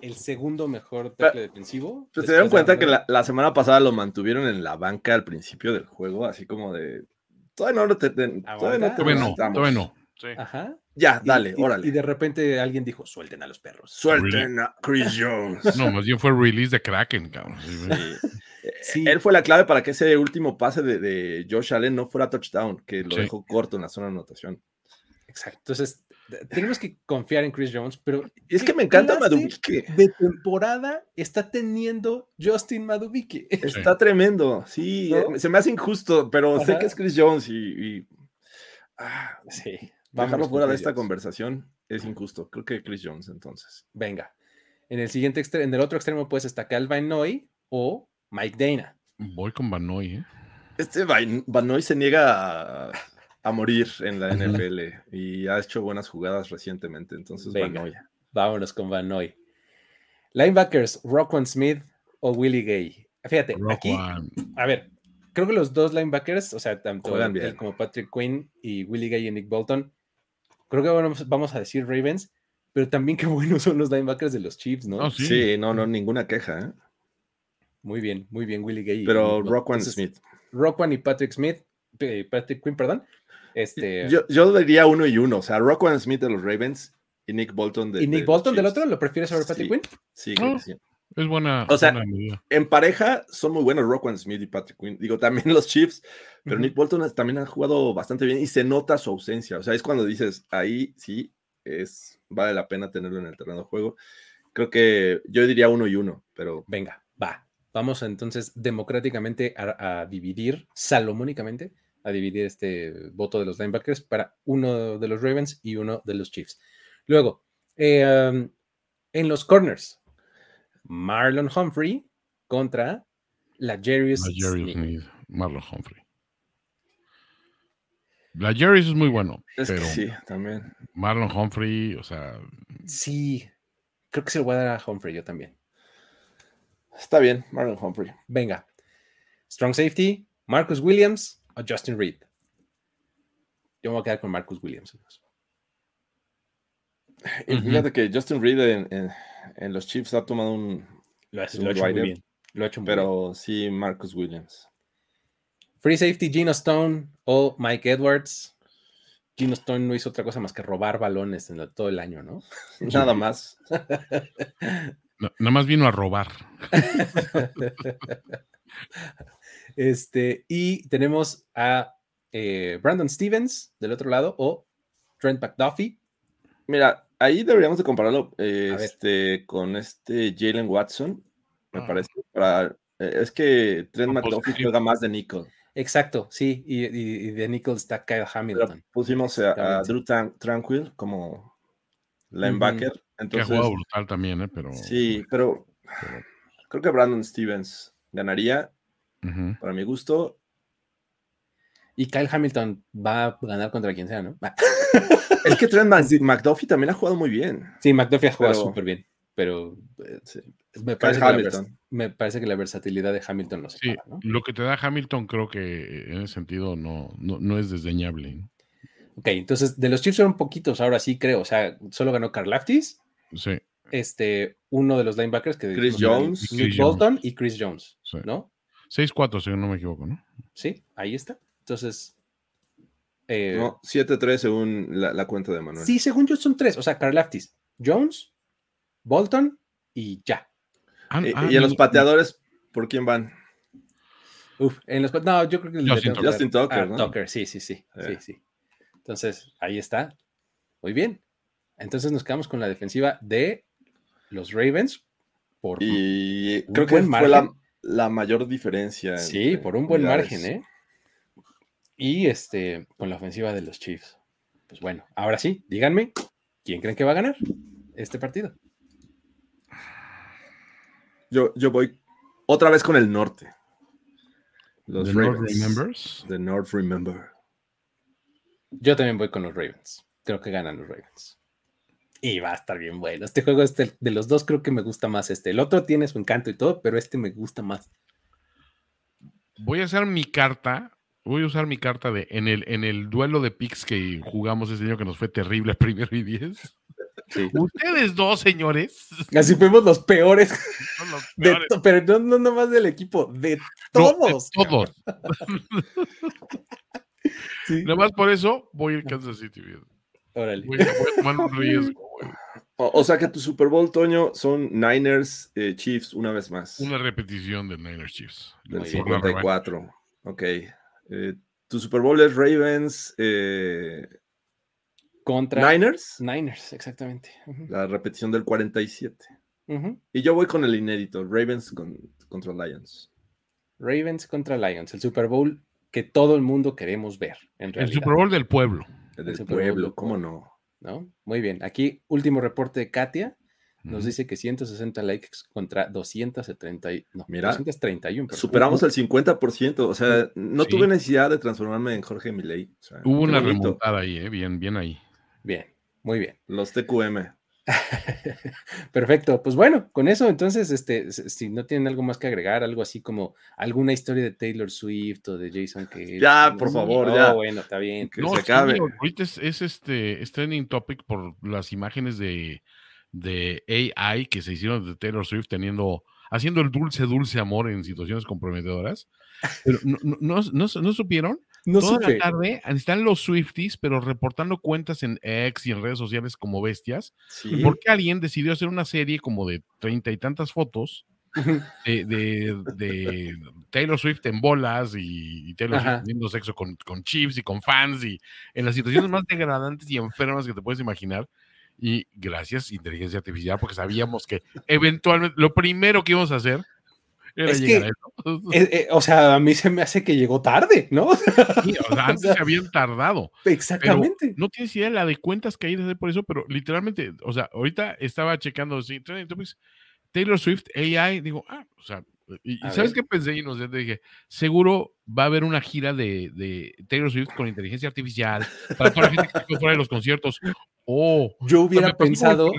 [SPEAKER 1] el segundo mejor tackle defensivo.
[SPEAKER 3] se dieron cuenta que la, semana pasada lo mantuvieron en la banca al principio del juego, así como de. Todavía no lo te, todavía no,
[SPEAKER 2] todavía no,
[SPEAKER 1] Ajá.
[SPEAKER 3] Ya, dale, órale.
[SPEAKER 1] Y de repente alguien dijo, suelten a los perros.
[SPEAKER 3] Suelten a Chris Jones.
[SPEAKER 2] No, más bien fue release de Kraken, cabrón.
[SPEAKER 3] Sí. Él fue la clave para que ese último pase de, de Josh Allen no fuera touchdown, que lo dejó corto en la zona de anotación.
[SPEAKER 1] Exacto. Entonces, tenemos que confiar en Chris Jones, pero
[SPEAKER 3] es que me encanta Madubike.
[SPEAKER 1] De temporada está teniendo Justin Madubike.
[SPEAKER 3] Está tremendo, sí, eh, se me hace injusto, pero sé que es Chris Jones y,
[SPEAKER 1] ah, sí.
[SPEAKER 3] Bajarlo fuera de esta conversación es injusto. Creo que Chris Jones, entonces.
[SPEAKER 1] Venga. En el siguiente extremo, en el otro extremo, pues está Calvin Noy o Mike Dana.
[SPEAKER 2] Voy con Vanoy, ¿eh?
[SPEAKER 3] Este Vanoy se niega a, morir en la NFL y ha hecho buenas jugadas recientemente. Entonces, Vanoy.
[SPEAKER 1] Vámonos con Vanoy. Linebackers, Rockwell Smith o Willie Gay. Fíjate, aquí, a ver, creo que los dos linebackers, o sea, tanto como Patrick Quinn y Willie Gay y Nick Bolton, creo que vamos a decir Ravens, pero también qué buenos son los linebackers de los Chiefs, ¿no?
[SPEAKER 3] sí. no, no, ninguna queja. ¿eh?
[SPEAKER 1] Muy bien, muy bien, Willie Gay.
[SPEAKER 3] Pero Rockwan Smith.
[SPEAKER 1] Rockwan y Patrick Smith, Patrick Quinn, perdón. Este...
[SPEAKER 3] Yo, yo diría uno y uno, o sea, Rockwan Smith de los Ravens y Nick Bolton de
[SPEAKER 1] ¿Y Nick Bolton del otro? ¿Lo prefieres sobre Patrick Quinn?
[SPEAKER 3] Sí, creo que sí.
[SPEAKER 2] Es buena.
[SPEAKER 3] O sea, en pareja son muy buenos Rockwan Smith y Patrick Quinn. Digo, también los Chiefs, pero Nick Bolton también ha jugado bastante bien y se nota su ausencia. O sea, es cuando dices, ahí sí, es, vale la pena tenerlo en el terreno de juego. Creo que yo diría uno y uno, pero.
[SPEAKER 1] Venga, va. Vamos entonces democráticamente a, dividir, salomónicamente, a dividir este voto de los linebackers para uno de los Ravens y uno de los Chiefs. Luego, eh, en los corners, Marlon Humphrey contra la Jerry's Smith.
[SPEAKER 2] Marlon Humphrey. La Jerry's es muy bueno. pero
[SPEAKER 3] sí, también.
[SPEAKER 2] Marlon Humphrey, o sea.
[SPEAKER 1] Sí, creo que se lo voy a dar a Humphrey yo también.
[SPEAKER 3] Está bien, Marlon Humphrey.
[SPEAKER 1] Venga. Strong safety, Marcus Williams Justin Reed. Yo me voy a quedar con Marcus Williams.
[SPEAKER 3] fíjate que Justin Reed en, los Chiefs ha tomado un.
[SPEAKER 1] Lo ha, hecho muy bien. Lo ha hecho muy
[SPEAKER 3] pero sí, Marcus Williams.
[SPEAKER 1] Free safety, Gino Stone o Mike Edwards. Gino Stone no hizo otra cosa más que robar balones en todo el año, ¿no?
[SPEAKER 3] Nada más.
[SPEAKER 2] nada más vino a robar.
[SPEAKER 1] este, y tenemos a eh, Brandon Stevens del otro lado o Trent McDuffie.
[SPEAKER 3] Mira, ahí deberíamos de compararlo este, con este Jalen Watson, me ah. parece. Eh, es que Trent McDuffie juega más de nickel.
[SPEAKER 1] Exacto, sí, y, de nickel está Kyle Hamilton.
[SPEAKER 3] pusimos a, Drew Tranquil como linebacker. Entonces,
[SPEAKER 2] que ha jugado brutal también, ¿eh? Pero,
[SPEAKER 3] sí, pero, creo que Brandon Stevens ganaría, para mi gusto.
[SPEAKER 1] Y Kyle Hamilton va a ganar contra quien sea, ¿no?
[SPEAKER 3] es que Trent McDuffie también ha jugado muy bien.
[SPEAKER 1] Sí, McDuffie ha jugado súper bien, pero eh, me, parece que me, parece que la versatilidad de Hamilton no se sí,
[SPEAKER 2] Lo que te da Hamilton creo que en ese sentido no, no, es desdeñable.
[SPEAKER 1] Ok, entonces de los Chiefs son poquitos, ahora sí creo. O sea, solo ganó Carl Laftis
[SPEAKER 2] Sí.
[SPEAKER 1] Este, uno de los linebackers que
[SPEAKER 3] Chris Jones,
[SPEAKER 1] Nick Bolton y Chris Jones, ¿no?
[SPEAKER 2] 6-4, si no me equivoco, ¿no?
[SPEAKER 1] Sí, ahí está. Entonces.
[SPEAKER 3] Eh, no, 7-3 según la, cuenta de Manuel.
[SPEAKER 1] Sí, según yo son tres. O sea, Laftis, Jones, Bolton y ya.
[SPEAKER 3] Ah, y, ah, en los pateadores, ¿por quién van?
[SPEAKER 1] Uf, en los no, yo creo que
[SPEAKER 3] Justin, Justin Tucker, ah,
[SPEAKER 1] ¿no? Tucker, sí, sí, sí, sí, sí. Entonces, ahí está. Muy bien. Entonces nos quedamos con la defensiva de los Ravens.
[SPEAKER 3] Por y creo que fue la, la, mayor diferencia.
[SPEAKER 1] Sí, por un buen margen, ¿eh? Y este, con la ofensiva de los Chiefs. Pues bueno, ahora sí, díganme, ¿quién creen que va a ganar este partido?
[SPEAKER 3] Yo, yo voy otra vez con el norte. Los
[SPEAKER 2] The North
[SPEAKER 3] Ravens.
[SPEAKER 2] Remembers.
[SPEAKER 3] The North Remember.
[SPEAKER 1] Yo también voy con los Ravens. Creo que ganan los Ravens. Y va a estar bien bueno. Este juego, este, de los dos, creo que me gusta más este. El otro tiene su encanto y todo, pero este me gusta más.
[SPEAKER 2] Voy a hacer mi carta. Voy a usar mi carta de en el, en el duelo de picks que jugamos ese año que nos fue terrible primero y diez.
[SPEAKER 1] Sí.
[SPEAKER 2] Ustedes dos, señores.
[SPEAKER 1] Así fuimos los peores,
[SPEAKER 2] los peores.
[SPEAKER 1] pero no, no nomás del equipo, de
[SPEAKER 2] No, de
[SPEAKER 1] todos.
[SPEAKER 2] todos.
[SPEAKER 1] Sí.
[SPEAKER 2] Nada más por eso voy a Kansas City. Fíjate.
[SPEAKER 1] Órale.
[SPEAKER 2] Voy a, voy a tomar un riesgo, güey.
[SPEAKER 3] O, o sea que tu Super Bowl, Toño, son Niners eh, Chiefs una vez más.
[SPEAKER 2] Una repetición de Niners Chiefs.
[SPEAKER 3] del
[SPEAKER 1] Muy bien.
[SPEAKER 2] Por la revancha.
[SPEAKER 3] 54. Ok. Eh, tu Super Bowl es Ravens eh,
[SPEAKER 1] Contra
[SPEAKER 3] Niners,
[SPEAKER 1] Niners, exactamente.
[SPEAKER 3] La repetición del 47.
[SPEAKER 1] ujú.
[SPEAKER 3] Y yo voy con el inédito, Ravens con- contra Lions.
[SPEAKER 1] Ravens contra Lions, el Super Bowl que todo el mundo queremos ver, en
[SPEAKER 2] El. Super Bowl del pueblo.
[SPEAKER 3] El del
[SPEAKER 1] Bowl
[SPEAKER 3] pueblo, ¿cómo no?
[SPEAKER 1] ¿no? Muy bien. Aquí, último reporte de Katia. Nos dice que 160 likes contra 230, y- no,
[SPEAKER 3] Mira,
[SPEAKER 1] 231. perdón.
[SPEAKER 3] Superamos
[SPEAKER 1] Uh,
[SPEAKER 3] el 50%, o sea, no
[SPEAKER 2] Sí.
[SPEAKER 3] tuve necesidad de transformarme en Jorge Milei. o sea,
[SPEAKER 2] Hubo una
[SPEAKER 3] bonito.
[SPEAKER 2] remontada ahí, ¿eh? Bien, bien ahí.
[SPEAKER 1] Bien, muy bien.
[SPEAKER 3] Los TQM.
[SPEAKER 1] Perfecto. Pues bueno, con eso, entonces, este, si no tienen algo más que agregar, algo así como alguna historia de Taylor Swift o de Jason que
[SPEAKER 3] Ya, por favor, ya.
[SPEAKER 1] bueno, está bien.
[SPEAKER 3] Que
[SPEAKER 2] No,
[SPEAKER 3] se
[SPEAKER 2] sí,
[SPEAKER 3] acabe.
[SPEAKER 2] ahorita es, es este es trending topic por las imágenes de, de AI que se hicieron de Taylor Swift teniendo, haciendo el dulce, dulce amor en situaciones comprometedoras. Pero no, no, no, no- no supieron.
[SPEAKER 1] No
[SPEAKER 2] Toda
[SPEAKER 1] supe.
[SPEAKER 2] la tarde están los Swifties, pero reportando cuentas en X y en redes sociales como bestias.
[SPEAKER 3] Sí.
[SPEAKER 2] Porque alguien decidió hacer una serie como de treinta y tantas fotos de, de- de Taylor Swift en bolas y, y Taylor
[SPEAKER 1] Ajá.
[SPEAKER 2] Swift teniendo sexo con, con chips y con fans y en las situaciones más degradantes y enfermas que te puedes imaginar. Y gracias, inteligencia artificial, porque sabíamos que eventualmente lo primero que íbamos a hacer
[SPEAKER 1] Es que-
[SPEAKER 2] eso.
[SPEAKER 1] Eh, eh, o sea, a mí se me hace que llegó tarde, ¿no?
[SPEAKER 2] Sí, o sea, antes
[SPEAKER 1] sea,
[SPEAKER 2] se habían tardado.
[SPEAKER 1] Exactamente.
[SPEAKER 2] no tienes idea de la de cuentas que hay de hacer por eso, pero literalmente, o sea, ahorita estaba checando, sí, Taylor Swift, AI, digo, ah, o sea, y,
[SPEAKER 1] A
[SPEAKER 2] ¿sabes
[SPEAKER 1] ver.
[SPEAKER 2] qué pensé inocente? Dije, seguro va a haber una gira de, de Taylor Swift con inteligencia artificial para toda la gente que esté fuera de los conciertos. Oh,
[SPEAKER 1] Yo
[SPEAKER 2] o sea,
[SPEAKER 1] hubiera pensado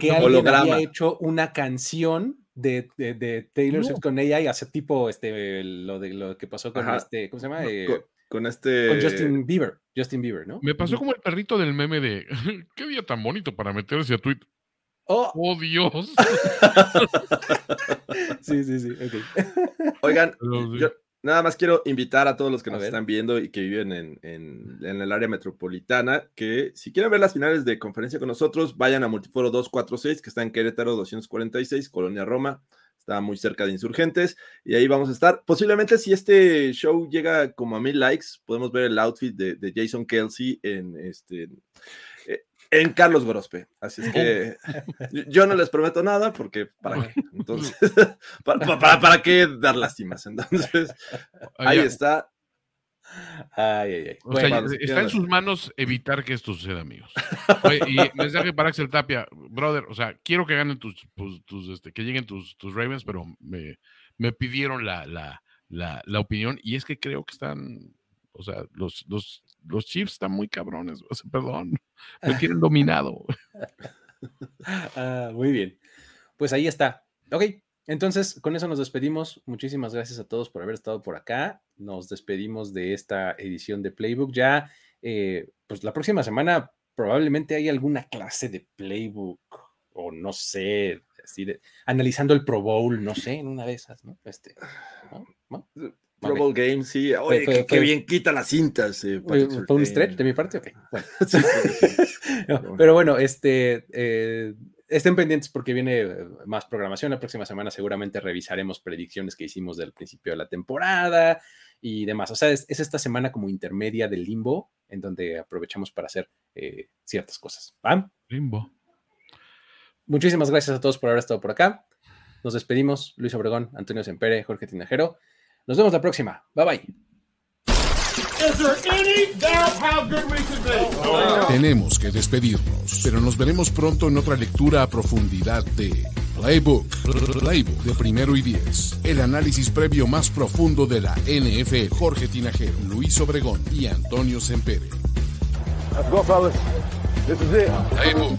[SPEAKER 1] que alguien
[SPEAKER 3] holograma.
[SPEAKER 1] había hecho una canción de, de- de Taylor
[SPEAKER 2] No.
[SPEAKER 1] Swift con AI, hace tipo este, lo de lo que pasó con
[SPEAKER 3] Ajá.
[SPEAKER 1] este, ¿cómo se llama? Eh,
[SPEAKER 3] Con, con este.
[SPEAKER 1] con Justin Bieber. Justin Bieber, ¿no?
[SPEAKER 2] me pasó como el perrito del meme de qué día tan bonito para meterse a Twitter.
[SPEAKER 1] Oh,
[SPEAKER 2] Oh, Dios.
[SPEAKER 1] sí, sí, sí.
[SPEAKER 3] Oigan, yo nada más quiero invitar a todos los que
[SPEAKER 1] A
[SPEAKER 3] nos
[SPEAKER 1] ver.
[SPEAKER 3] están viendo y que viven en, en- en el área metropolitana que si quieren ver las finales de conferencia con nosotros, vayan a Multiforo 246, que está en Querétaro 246, Colonia Roma. Está muy cerca de Insurgentes y ahí vamos a estar. Posiblemente si este show llega como a mil likes, podemos ver el outfit de, de Jason Kelsey en este eh, en Carlos Gorospe. Así es que yo- no les prometo nada porque para qué. Entonces, para, para- qué dar lástimas. Entonces, ahí está.
[SPEAKER 1] Ay, ay, ay.
[SPEAKER 2] O sea, está en sus manos evitar que esto suceda, amigos. Oye, y mensaje para Axel Tapia, brother, o sea, quiero que ganen tus, tus, tus, este, que lleguen tus, tus Ravens, pero me, me pidieron la, la, la, la opinión y es que creo que están, o sea, los, los, los Chiefs están muy cabrones, perdón, me tienen dominado.
[SPEAKER 1] Ah, muy bien. Pues ahí está. Ok, entonces con eso nos despedimos. Muchísimas gracias a todos por haber estado por acá. Nos despedimos de esta edición de Playbook. Ya, eh, pues la próxima semana probablemente hay alguna clase de Playbook o no sé, así de, analizando el Pro Bowl, no sé, en una de esas, ¿no? Este, ¿no? ¿no?
[SPEAKER 3] Pro. Bowl Game, sí. Oye,
[SPEAKER 1] fue-
[SPEAKER 3] qué, qué
[SPEAKER 1] fue-
[SPEAKER 3] bien quita las cintas. eh,
[SPEAKER 1] ¿Fue, fue un stretch de mi parte? Ok, bueno. No, pero bueno, este, eh, estén pendientes porque viene eh, más programación. La próxima semana seguramente revisaremos predicciones que hicimos del principio de la temporada y demás. O sea, es, es esta semana como intermedia del limbo en donde aprovechamos para hacer eh, ciertas cosas. ¿va?
[SPEAKER 2] Limbo.
[SPEAKER 1] Muchísimas gracias a todos por haber estado por acá. Nos despedimos. Luis Obregón, Antonio Sempere, Jorge Tinajero. Nos vemos la próxima. Bye bye.
[SPEAKER 4] Tenemos que despedirnos, pero nos veremos pronto en otra lectura a profundidad de Playbook, Playbook de primero y diez. El análisis previo más profundo de la NFL. Jorge Tinajero, Luis Obregón y Antonio Sempere.
[SPEAKER 5] Let's go, fellas. This is it.
[SPEAKER 4] Playbook.